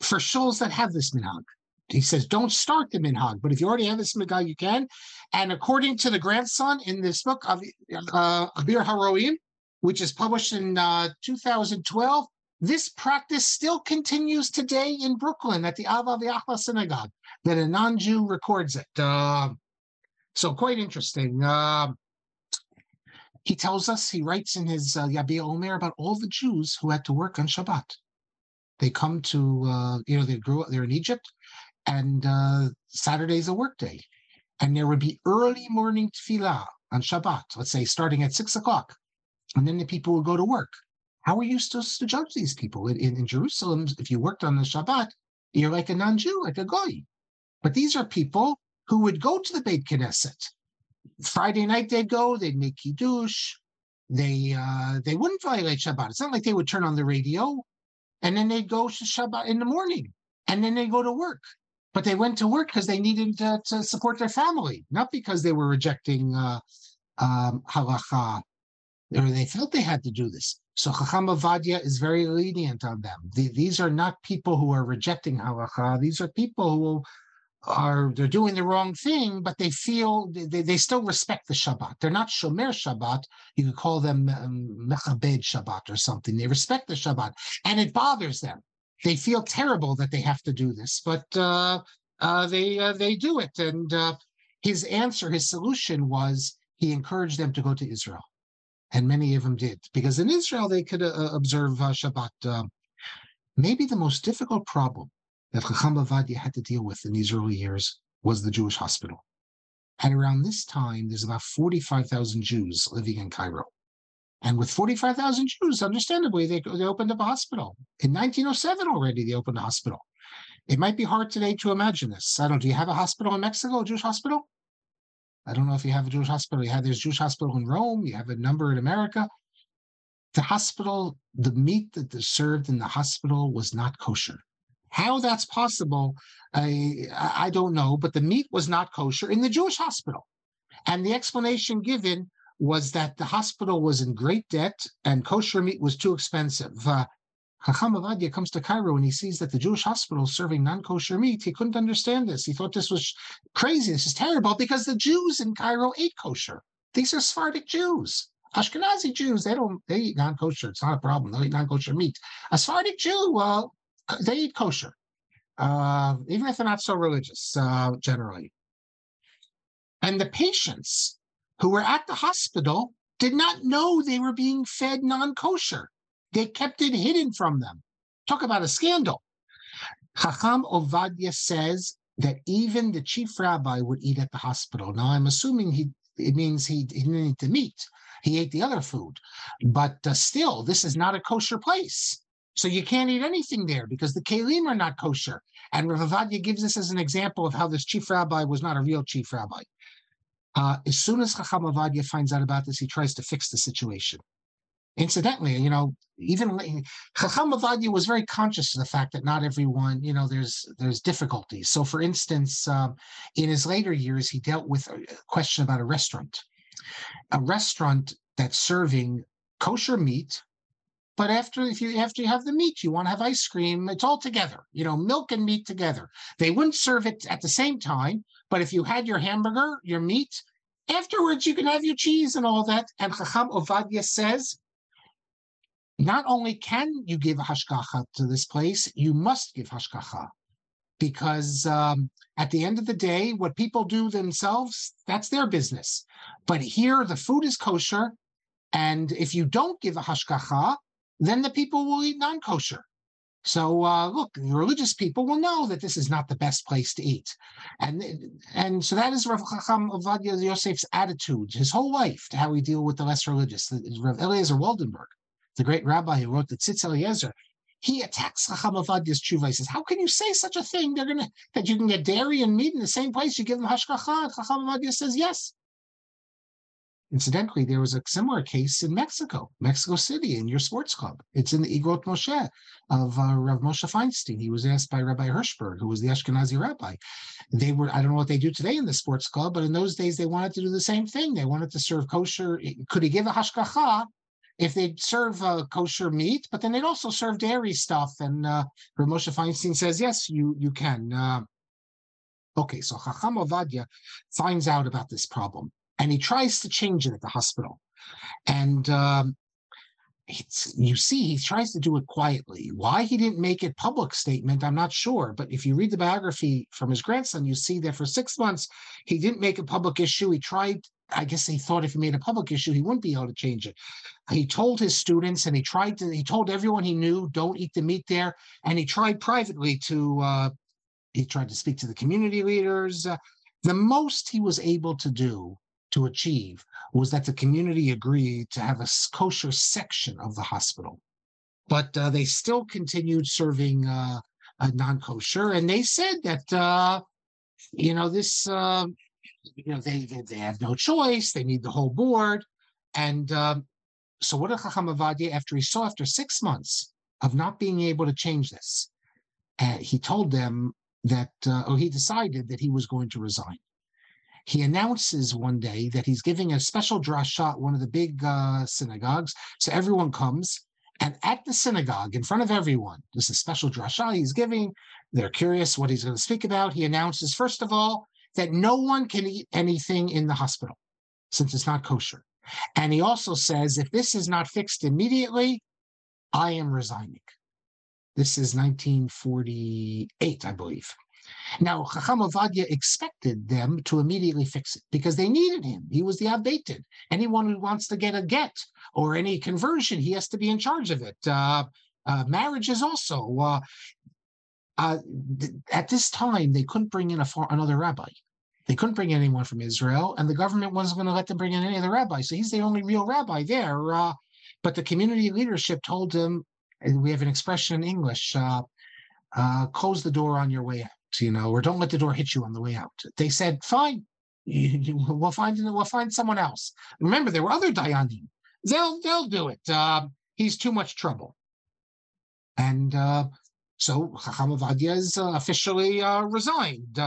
for shuls that have this minhag he says, don't start the minhag, but if you already have this minhag, you can. And according to the grandson in this book of uh, Abir Haroim, which is published in uh, 2012, this practice still continues today in Brooklyn at the Ahava V'Achva Synagogue, that a non-Jew records it. Uh, so quite interesting. Uh, he tells us, he writes in his uh, Yabia Omer about all the Jews who had to work on Shabbat. They come to, uh, you know, they grew up, they're in Egypt, and uh, Saturday's a work day. And there would be early morning tefillah on Shabbat, let's say starting at six o'clock. And then the people would go to work. How are you supposed to judge these people? In, in Jerusalem, if you worked on the Shabbat, you're like a non Jew, like a Goy. But these are people who would go to the Beit Knesset. Friday night they'd go, they'd make Kiddush, they uh, they wouldn't violate Shabbat. It's not like they would turn on the radio and then they'd go to Shabbat in the morning and then they go to work but they went to work because they needed to, to, support their family, not because they were rejecting uh, um, halacha, or they felt they had to do this. So Chacham Ovadia is very lenient on them. The, these are not people who are rejecting halacha. These are people who are they're doing the wrong thing, but they feel they, they still respect the Shabbat. They're not Shomer Shabbat. You could call them um, Mechabed Shabbat or something. They respect the Shabbat, and it bothers them they feel terrible that they have to do this, but uh, uh, they uh, they do it. And uh, his answer, his solution was he encouraged them to go to Israel, and many of them did because in Israel they could uh, observe uh, Shabbat. Um, maybe the most difficult problem that Chacham Ovadia had to deal with in these early years was the Jewish hospital. And around this time, there's about 45,000 Jews living in Cairo. And with 45,000 Jews, understandably, they, they opened up a hospital. In 1907 already, they opened a hospital. It might be hard today to imagine this. I don't do you have a hospital in Mexico, a Jewish hospital? I don't know if you have a Jewish hospital. You have there's Jewish hospital in Rome, you have a number in America. The hospital, the meat that is served in the hospital was not kosher. How that's possible, I, I don't know, but the meat was not kosher in the Jewish hospital. And the explanation given was that the hospital was in great debt and kosher meat was too expensive. Uh, Chacham Ovadia comes to Cairo and he sees that the Jewish hospital is serving non-kosher meat. He couldn't understand this. He thought this was crazy. This is terrible because the Jews in Cairo ate kosher. These are Sephardic Jews. Ashkenazi Jews, they don't they eat non-kosher. It's not a problem. They eat non-kosher meat. A Sephardic Jew, well, they eat kosher, uh, even if they're not so religious uh, generally. And the patients who were at the hospital did not know they were being fed non-kosher. They kept it hidden from them. Talk about a scandal. Chacham Ovadia says that even the chief rabbi would eat at the hospital. Now, I'm assuming he it means he, he didn't eat the meat. He ate the other food. But uh, still, this is not a kosher place. So you can't eat anything there because the kalim are not kosher. And Rav Ovadia gives this as an example of how this chief rabbi was not a real chief rabbi. Uh, as soon as Chacham Ovadia finds out about this, he tries to fix the situation. Incidentally, you know, even Chacham Ovadia was very conscious of the fact that not everyone, you know, there's there's difficulties. So, for instance, um, in his later years, he dealt with a question about a restaurant, a restaurant that's serving kosher meat, but after if you after you have the meat, you want to have ice cream. It's all together, you know, milk and meat together. They wouldn't serve it at the same time, but if you had your hamburger, your meat, afterwards you can have your cheese and all that. And Chacham Ovadia says not only can you give hashgacha to this place, you must give hashgacha. Because um, at the end of the day, what people do themselves, that's their business. But here, the food is kosher. And if you don't give a hashgacha, then the people will eat non kosher. So uh, look, the religious people will know that this is not the best place to eat, and and so that is Rav Chacham Ovadia Yosef's attitude, his whole life, to how we deal with the less religious. Rav Eliezer Waldenberg, the great rabbi who wrote the Tzitz Eliezer, he attacks Chacham Ovadia's tshuva. He says, "How can you say such a thing? They're gonna that you can get dairy and meat in the same place. You give them hashgacha." And Chacham Ovadia says, "Yes." Incidentally, there was a similar case in Mexico, Mexico City, in your sports club. It's in the Igrot Moshe of uh, Rav Moshe Feinstein. He was asked by Rabbi Hirschberg, who was the Ashkenazi rabbi. They were, I don't know what they do today in the sports club, but in those days they wanted to do the same thing. They wanted to serve kosher. Could he give a hashgacha if they'd serve uh, kosher meat, but then they'd also serve dairy stuff? And uh, Rav Moshe Feinstein says, yes, you, you can. Uh, okay, so Chacham Ovadia finds out about this problem and he tries to change it at the hospital. And um, it's, you see, he tries to do it quietly. Why he didn't make it public statement, I'm not sure. But if you read the biography from his grandson, you see that for six months he didn't make a public issue. He tried. I guess he thought if he made a public issue, he wouldn't be able to change it. He told his students, and he tried to. He told everyone he knew, "Don't eat the meat there." And he tried privately to. Uh, he tried to speak to the community leaders. Uh, the most he was able to do to achieve was that the community agreed to have a kosher section of the hospital. But uh, they still continued serving uh, non kosher. And they said that, uh, you know, this, uh, you know, they, they, they have no choice. They need the whole board. And um, so what did Chacham Ovadia, after he saw after six months of not being able to change this, uh, he told them that, uh, he decided that he was going to resign he announces one day that he's giving a special drasha at one of the big uh, synagogues. So everyone comes, and at the synagogue, in front of everyone, there's a special drasha he's giving. They're curious what he's going to speak about. He announces, first of all, that no one can eat anything in the hospital since it's not kosher. And he also says, if this is not fixed immediately, I am resigning. This is 1948, I believe. Now, Chacham Ovadia expected them to immediately fix it because they needed him. He was the Abbeitin. Anyone who wants to get a get or any conversion, he has to be in charge of it. Uh, uh, marriage is also. Uh, uh at this time, they couldn't bring in a for- another rabbi. They couldn't bring anyone from Israel, and the government wasn't going to let them bring in any other rabbi. So he's the only real rabbi there. Uh, but the community leadership told him, and we have an expression in English, uh, close the door on your way out you know, or don't let the door hit you on the way out. They said, fine, we'll find we'll find someone else. Remember, there were other Dayanim. They'll they'll do it. Uh, he's too much trouble. And uh, so Chacham Ovadia is uh, officially uh, resigned.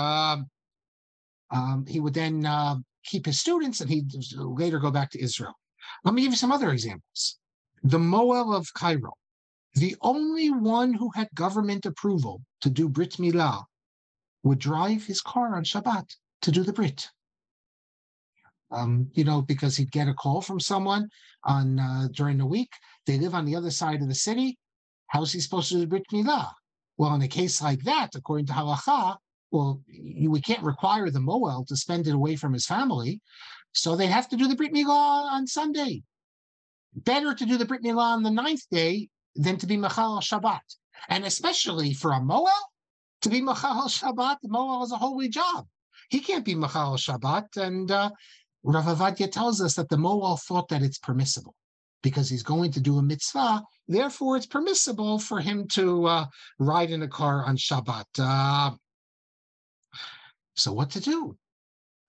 Um, he would then uh, keep his students, and he'd later go back to Israel. Let me give you some other examples. The Moel of Cairo. the only one who had government approval to do Brit Milah would drive his car on Shabbat to do the Brit. Um, you know, because he'd get a call from someone on uh, during the week. They live on the other side of the city. How's he supposed to do Brit Milah? Well, in a case like that, according to halacha, well, we can't require the Moel to spend it away from his family, so they have to do the Brit Milah on Sunday. Better to do the Brit Milah on the ninth day than to be Mechalel Shabbat, and especially for a Moel to be Mechalel Shabbat. The Moel is a holy job. He can't be Mechalel Shabbat, and uh, Rav Ovadia tells us that the Moel thought that it's permissible because he's going to do a mitzvah. Therefore, it's permissible for him to uh, ride in a car on Shabbat. Uh, so, what to do?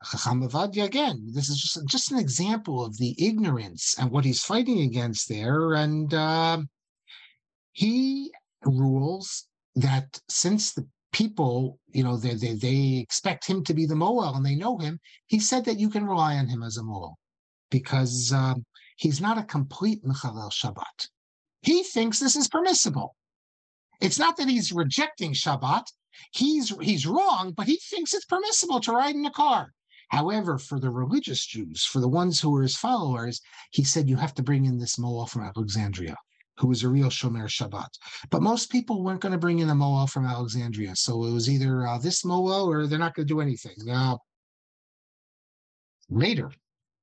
Chacham again. This is just just an example of the ignorance and what he's fighting against there. And uh, he rules that since the people, you know, they, they they expect him to be the Moel and they know him, he said that you can rely on him as a Moel because um, he's not a complete Mechalel Shabbat. He thinks this is permissible. It's not that he's rejecting Shabbat. He's he's wrong, but he thinks it's permissible to ride in a car. However, for the religious Jews, for the ones who were his followers, he said you have to bring in this Moel from Alexandria, who was a real Shomer Shabbat. But most people weren't going to bring in a Moel from Alexandria, so it was either uh, this Moel or they're not going to do anything. Uh, later,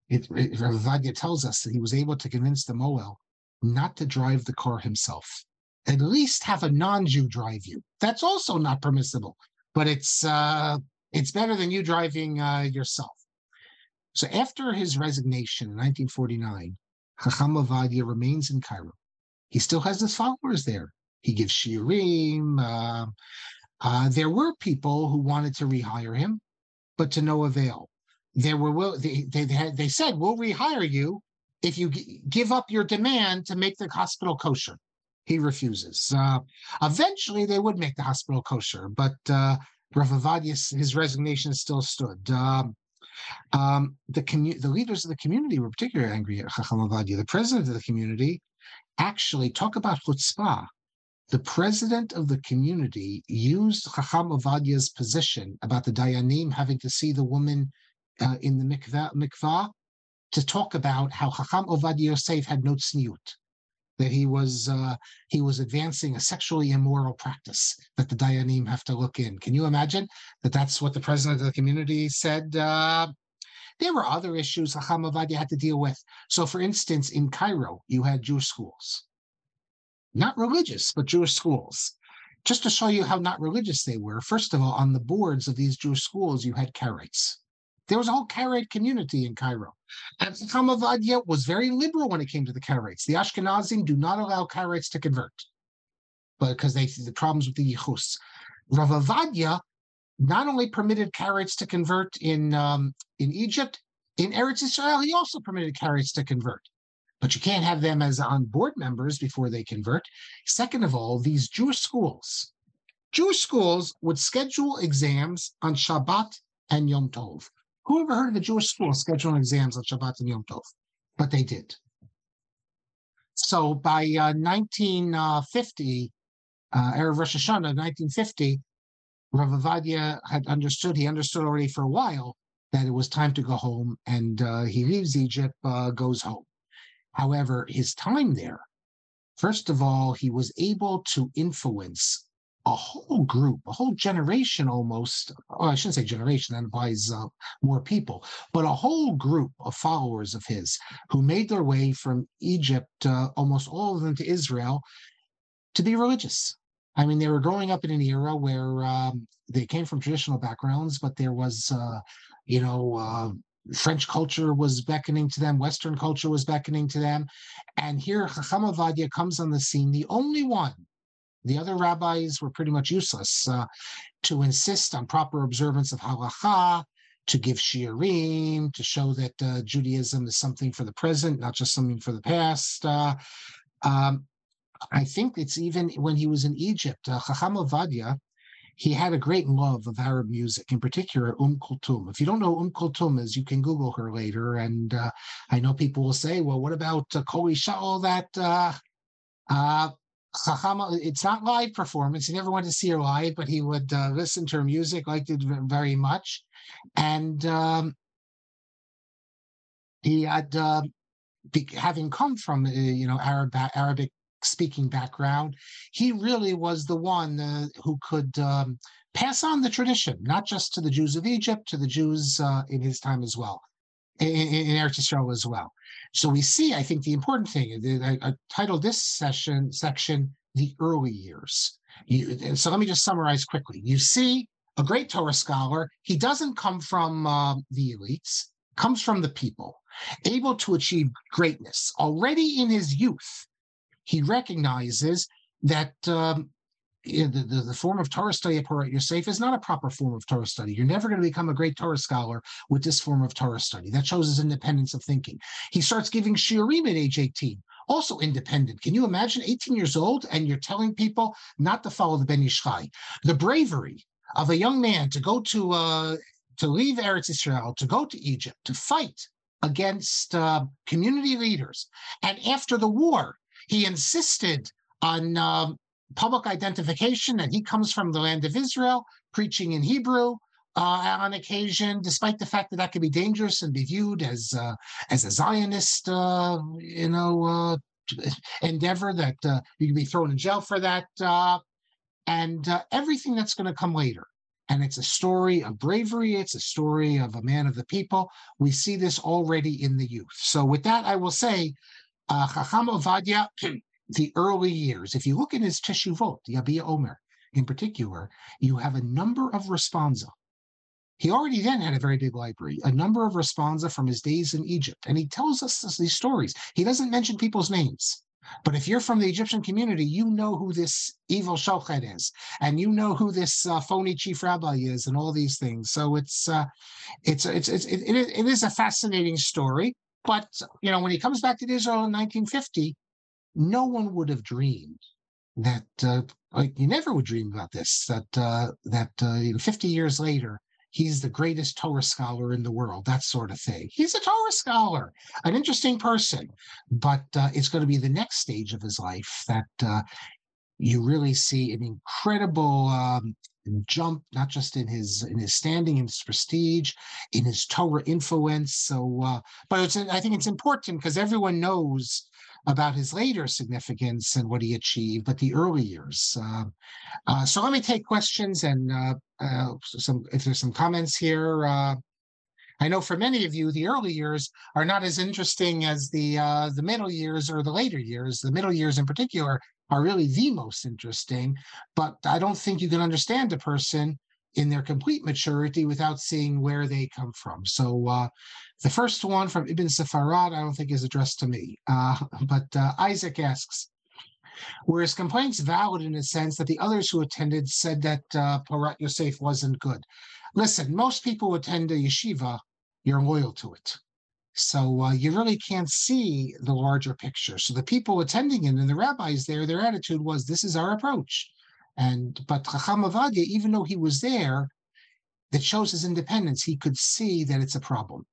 it, it, Vadia tells us that he was able to convince the Moel not to drive the car himself. At least have a non-Jew drive you. That's also not permissible, but it's uh, it's better than you driving uh, yourself. So after his resignation in 1949, Chacham Ovadia remains in Cairo. He still has his followers there. He gives shiurim. Uh, uh, there were people who wanted to rehire him, but to no avail. There were they they, they said we'll rehire you if you g- give up your demand to make the hospital kosher. He refuses. Uh, eventually, they would make the hospital kosher, but uh, Rav Avadius, his resignation still stood. Um, um, the commu- the leaders of the community were particularly angry at Chacham Ovadia. The president of the community actually talk about chutzpah. The president of the community used Chacham Ovadia's position about the Dayanim having to see the woman uh, in the mikvah, mikvah to talk about how Chacham Ovadia Yosef had no tzniut, that he was uh, he was advancing a sexually immoral practice that the Dayanim have to look in. Can you imagine that that's what the president of the community said? Uh, there were other issues Chacham Ovadia had to deal with. So, for instance, in Cairo, you had Jewish schools, not religious, but Jewish schools. Just to show you how not religious they were, first of all, on the boards of these Jewish schools, you had Karaites. There was a whole Karaite community in Cairo. And Chacham Ovadia was very liberal when it came to the Karaites. The Ashkenazim do not allow Karaites to convert but because they see the problems with the Yichus. Rav Ovadia not only permitted Karaites to convert in um, in Egypt, in Eretz Israel, he also permitted Karaites to convert. But you can't have them as on board members before they convert. Second of all, these Jewish schools, Jewish schools would schedule exams on Shabbat and Yom Tov. Who ever heard of a Jewish school scheduling exams on Shabbat and Yom Tov? But they did. So by uh, 1950, uh, Erev Rosh Hashanah, 1950, Rav had understood, he understood already for a while that it was time to go home, and uh, he leaves Egypt, uh, goes home. However, his time there, first of all, he was able to influence a whole group, a whole generation almost. Well, I shouldn't say generation, that implies uh, more people, but a whole group of followers of his who made their way from Egypt, uh, almost all of them to Israel, to be religious. I mean, they were growing up in an era where um, they came from traditional backgrounds, but there was, uh, you know, uh, French culture was beckoning to them, Western culture was beckoning to them. And here Chacham Ovadia comes on the scene, the only one the other rabbis were pretty much useless uh, to insist on proper observance of halacha, to give shiurim, to show that uh, Judaism is something for the present, not just something for the past. Uh, um, I think it's even when he was in Egypt, uh, Chacham Ovadia, he had a great love of Arab music, in particular Um Kulthum. If you don't know Um Kulthum is, you can Google her later. And uh, I know people will say, well, what about uh, Kol Isha, all that? Uh, uh, Chachama, it's not live performance. He never went to see her live, but he would uh, listen to her music, liked it very much. And um, he had, uh, be, having come from, uh, you know, Arab, Arabic speaking background, he really was the one uh, who could um, pass on the tradition, not just to the Jews of Egypt, to the Jews uh, in his time as well, in, in Eretz Yisrael as well. So we see, I think, the important thing. I, I titled this session section "The Early Years." You, so let me just summarize quickly. You see a great Torah scholar. He doesn't come from uh, the elites; comes from the people, able to achieve greatness already in his youth. He recognizes that um, the, the, the, form of Torah study at Porat Yosef is not a proper form of Torah study. You're never going to become a great Torah scholar with this form of Torah study. That shows his independence of thinking. He starts giving shiurim at age 18, also independent. Can you imagine 18 years old and you're telling people not to follow the Ben Ish Chai? The bravery of a young man to go to uh, to leave Eretz Israel, to go to Egypt, to fight against uh, community leaders, and after the war, he insisted on um, public identification and he comes from the land of Israel, preaching in Hebrew uh, on occasion, despite the fact that that could be dangerous and be viewed as uh, as a Zionist, uh, you know, uh, endeavor that uh, you can be thrown in jail for that, uh, and everything that's going to come later. And it's a story of bravery. It's a story of a man of the people. We see this already in the youth. So, with that, I will say, Chacham Ovadia the early years, if you look in his Teshuvot, the Yabia Omer in particular, you have a number of responsa. He already then had a very big library, a number of responsa from his days in Egypt. And he tells us these stories. He doesn't mention people's names. But if you're from the Egyptian community, you know who this evil shochet is, and you know who this uh, phony chief rabbi is, and all these things. So it's uh, it's it's, it's it, it is a fascinating story. But you know, when he comes back to Israel in 1950, no one would have dreamed that uh, like you never would dream about this that uh, that uh, 50 years later he's the greatest Torah scholar in the world that sort of thing. He's a Torah scholar an interesting person but uh, it's going to be the next stage of his life that uh, you really see an incredible um, jump not just in his in his standing in his prestige in his Torah influence. So uh, but it's I think it's important because everyone knows about his later significance and what he achieved, but the early years. Uh, uh, so let me take questions and uh, uh some if there's some comments here. Uh, I know for many of you, the early years are not as interesting as the uh, the middle years or the later years. The middle years, in particular, are really the most interesting. But I don't think you can understand a person in their complete maturity without seeing where they come from. So uh, the first one from Ibn Safarad, I don't think is addressed to me, uh, but uh, Isaac asks, were his complaints valid in a sense that the others who attended said that uh, Porat Yosef wasn't good? Listen, most people attend a yeshiva, you're loyal to it. So uh, you really can't see the larger picture. So the people attending it and the rabbis there, their attitude was, this is our approach. And but Chacham Ovadia, even though he was there, that shows his independence. He could see that it's a problem,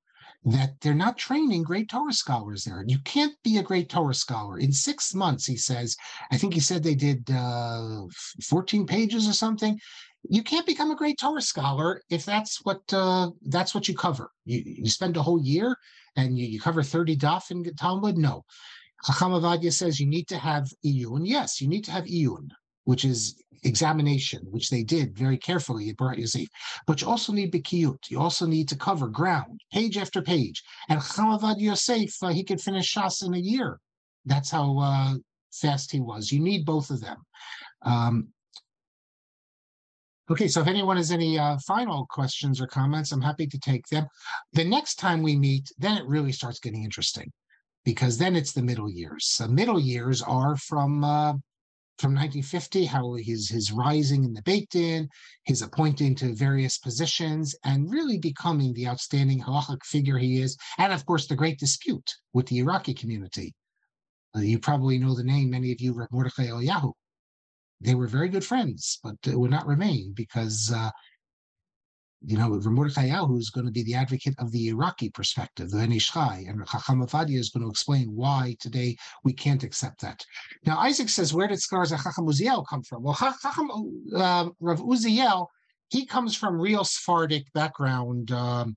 that they're not training great Torah scholars there. You can't be a great Torah scholar in six months. He says, I think he said they did uh, 14 pages or something. You can't become a great Torah scholar if that's what uh, that's what you cover. You, you spend a whole year and you, you cover 30 daf in Talmud. No, Chacham Ovadia says you need to have iyun. Yes, you need to have iyun which is examination, which they did very carefully at Porat Yosef. But you also need Bikiyut. You also need to cover ground, page after page. And Chavad Yosef, uh, he could finish Shas in a year. That's how uh, fast he was. You need both of them. Um, okay, so if anyone has any uh, final questions or comments, I'm happy to take them. The next time we meet, then it really starts getting interesting because then it's the middle years. The middle years are from uh, from 1950, how his his rising in the Beit Din, his appointing to various positions, and really becoming the outstanding halachic figure he is, and of course the great dispute with the Iraqi community. Uh, you probably know the name, many of you, Mordechai Eliyahu. They were very good friends, but it would not remain because uh, you know, Mordechai who is going to be the advocate of the Iraqi perspective, the Ben Ish Chai, and Chacham Ovadia is going to explain why today we can't accept that. Now, Isaac says, where did scholars of Chacham Uziel come from? Well, Chacham uh, Rav Uziel, he comes from real Sephardic background, um,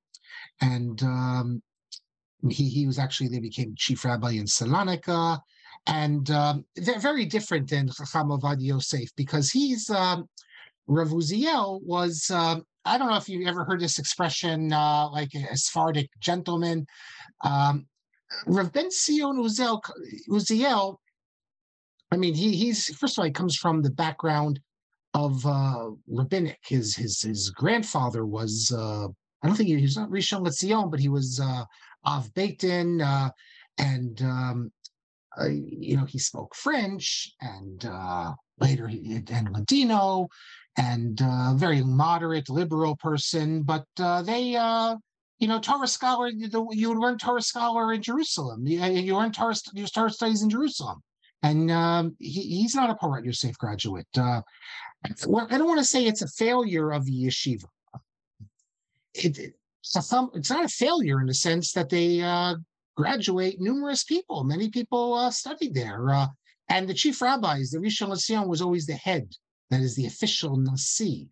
and um, he he was actually they became chief rabbi in Salonika, and um, they're very different than Chacham Ovadia Yosef because he's um, Rav Uziel was um, I don't know if you ever heard this expression, uh, like a Sephardic gentleman. Um, Rav Uziel, Uziel, I mean, he he's first of all, he comes from the background of uh, rabbinic. His his his grandfather was uh, I don't think he, he was not Rishon LeZion, but he was uh, Av Beitin, uh, and um, uh, you know he spoke French, and uh, later he and Ladino, and uh, very moderate liberal person, but uh, they, uh, you know, Torah scholar, you would learn Torah scholar in Jerusalem. You, you learn Torah, your Torah studies in Jerusalem. And um, he, he's not a Porat Yosef graduate. Uh, I don't want to say it's a failure of the yeshiva. It, it's, a, it's not a failure in the sense that they uh, graduate numerous people. Many people uh, studied there. Uh, and the chief rabbis, the Rishon LeZion was always the head that is the official Nasi,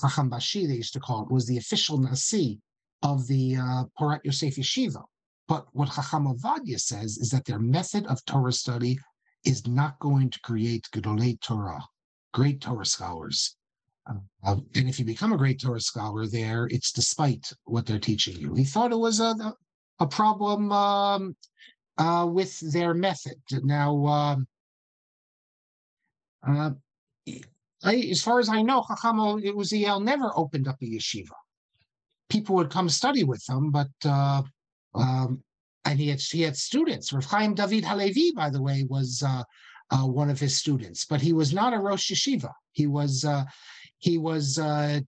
Chacham Bashi, they used to call it, was the official Nasi of the uh, Porat Yosef Yeshiva. But what Chacham Ovadia says is that their method of Torah study is not going to create Gedolei Torah, great Torah scholars. Uh, and if you become a great Torah scholar there, it's despite what they're teaching you. He thought it was a, a problem um, uh, with their method. Now, um, uh, I, as far as I know, Chacham Uziel never opened up a yeshiva. People would come study with him, but uh, um, and he had he had students. Rav Chaim David Halevi, by the way, was uh, uh, one of his students, but he was not a Rosh Yeshiva. He was uh, he was. Uh,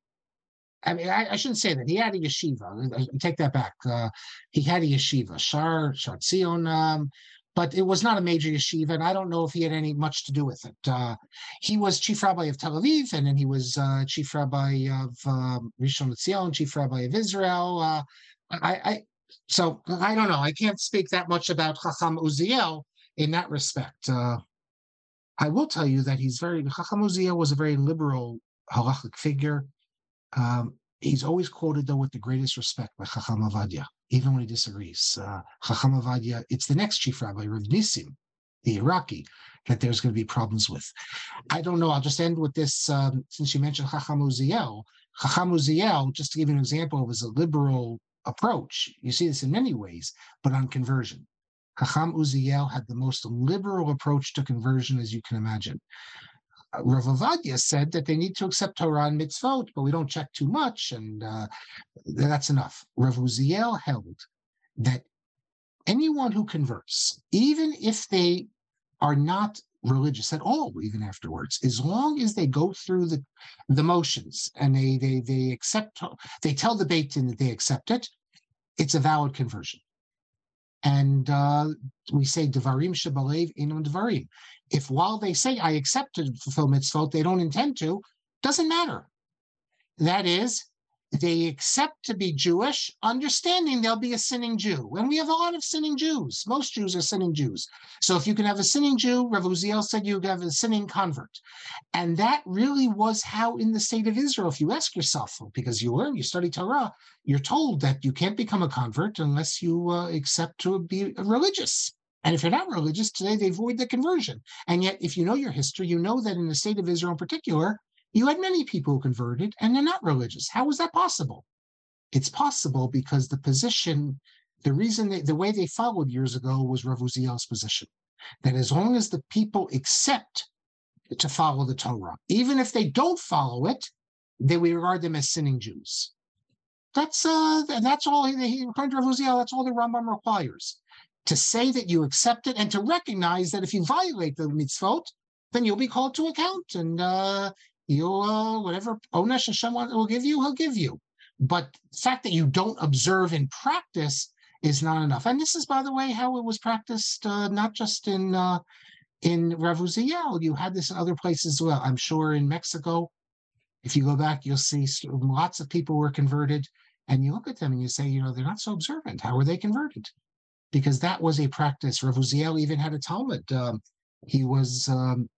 I mean, I, I, shouldn't say that. He had a yeshiva. I, take that back. Uh, he had a yeshiva. Shar Shar Tzion um, but it was not a major yeshiva, and I don't know if he had any much to do with it. Uh, he was chief rabbi of Tel Aviv, and then he was uh, chief rabbi of um, Rishon LeZion, chief rabbi of Israel. Uh, I, I, so I don't know. I can't speak that much about Chacham Uziel in that respect. Uh, I will tell you that he's very Chacham Uziel was a very liberal halachic figure. Um, he's always quoted though with the greatest respect by Chacham Ovadia even when he disagrees. Uh, Chacham Ovadia, it's the next chief rabbi, Rav Nissim, the Iraqi, that there's going to be problems with. I don't know. I'll just end with this. Um, since you mentioned Chacham Uziel, Chacham Uziel, just to give you an example, was a liberal approach. You see this in many ways, but on conversion. Chacham Uziel had the most liberal approach to conversion as you can imagine. Rav Ovadia said that they need to accept Torah and mitzvot, but we don't check too much, and uh, that's enough. Rav Uziel held that anyone who converts, even if they are not religious at all, even afterwards, as long as they go through the the motions and they they they accept, they tell the Beit Din that they accept it, it's a valid conversion. And uh, we say Devarim Shabalev Inun Devarim. If while they say I accept to fulfill mitzvot, they don't intend to, doesn't matter. That is, they accept to be Jewish, understanding they'll be a sinning Jew. And we have a lot of sinning Jews. Most Jews are sinning Jews. So if you can have a sinning Jew, Rav Uziel said you have a sinning convert. And that really was how in the state of Israel, if you ask yourself, because you learn, you study Torah, you're told that you can't become a convert unless you uh, accept to be religious. And if you're not religious today, they void the conversion. And yet, if you know your history, you know that in the state of Israel in particular, you had many people who converted and they're not religious. How was that possible? It's possible because the position, the reason, they, the way they followed years ago was Rav Uziel's position. That as long as the people accept to follow the Torah, even if they don't follow it, they we regard them as sinning Jews. That's uh, that's all. He, according to Rav Uziel, that's all the Rambam requires to say that you accept it and to recognize that if you violate the mitzvot, then you'll be called to account and uh, you'll, uh, whatever Onesh Hashem will give you, he'll give you. But the fact that you don't observe in practice is not enough. And this is, by the way, how it was practiced, uh, not just in uh, in Rav Uziel. You had this in other places as well. I'm sure in Mexico, If you go back, you'll see lots of people were converted, and you look at them and you say, you know, they're not so observant. How were they converted? Because that was a practice. Rav Uziel even had a Talmud. Um, he was um,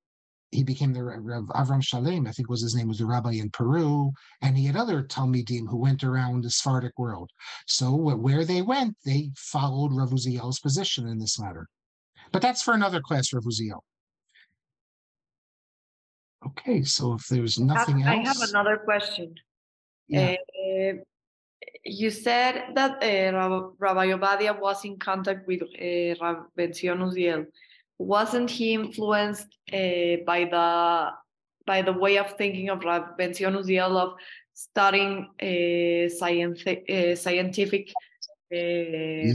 he became the Rav Avram Shalem, I think was his name, was the rabbi in Peru, and he had other Talmidim who went around the Sephardic world. So where they went, they followed Rav Uziel's position in this matter. But that's for another class, Rav Uziel. Okay, so if there's I have- nothing I have another question. Yeah. Uh, you said that uh, Rab- Rabbi Obadia was in contact with uh, Rav Benzion Uziel. Wasn't he influenced uh, by the by the way of thinking of Rav Benzion Uziel of studying uh, scientific uh, scientific uh,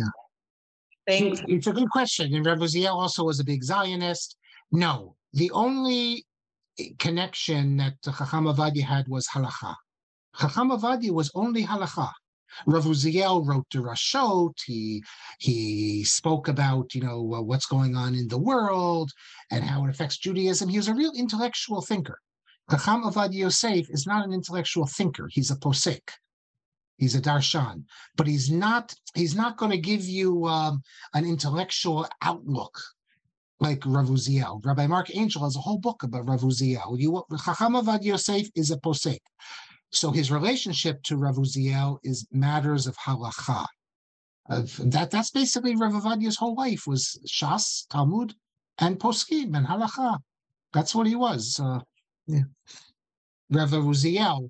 things? It's- It's a good question. And Rav Uziel also was a big Zionist. No, the only eh, connection that Chacham Ovadia had was halacha. Chacham Ovadia was only halacha. Rav Uziel wrote the Rashot. He he spoke about you know what's going on in the world and how it affects Judaism. He was a real intellectual thinker. Chacham Ovadia Yosef is not an intellectual thinker. He's a posek. He's a darshan, but he's not. He's not going to give you um, an intellectual outlook like Rav Uziel. Rabbi Marc Angel has a whole book about Rav Uziel. You, Chacham Avad Yosef is a posek. So his relationship to Rav Uziel is matters of halacha. Of that, that's basically Rav Ovadia's whole life was Shas, Talmud, and poskim and halacha. That's what he was. Uh, yeah. Rav Uziel,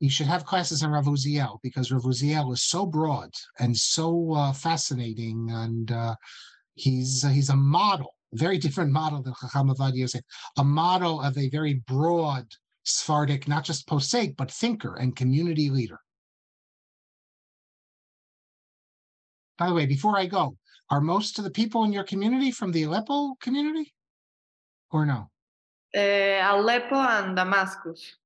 you should have classes on Rav Uziel because Rav Uziel is so broad and so uh, fascinating, and uh, he's uh, he's a model, very different model than Chacham Avad Yosef, a model of a very broad Sephardic, not just posek, but thinker and community leader. By the way, before I go, are most of the people in your community from the Aleppo community, or no? Uh, Aleppo and Damascus.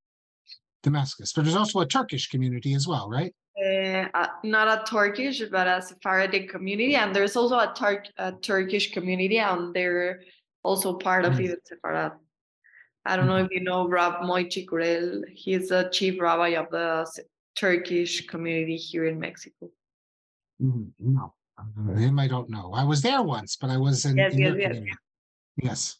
Damascus, but there's also a Turkish community as well, right? Uh, uh, not a Turkish, but a Sephardic community, and there's also a, Turk a Turkish community, and they're also part of Mm. Ibn Sepharad. I don't know if you know Rab Moichi Kurel. He's the chief rabbi of the Turkish community here in Mexico. Mhm, No, uh, him I don't know. I was there once, but I was in, Yes, in yes, yes. Yes.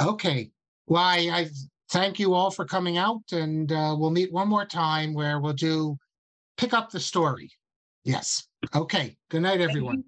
Okay. Why I thank you all for coming out, and uh, we'll meet one more time where we'll do pick up the story. Yes. Okay. Good night, everyone.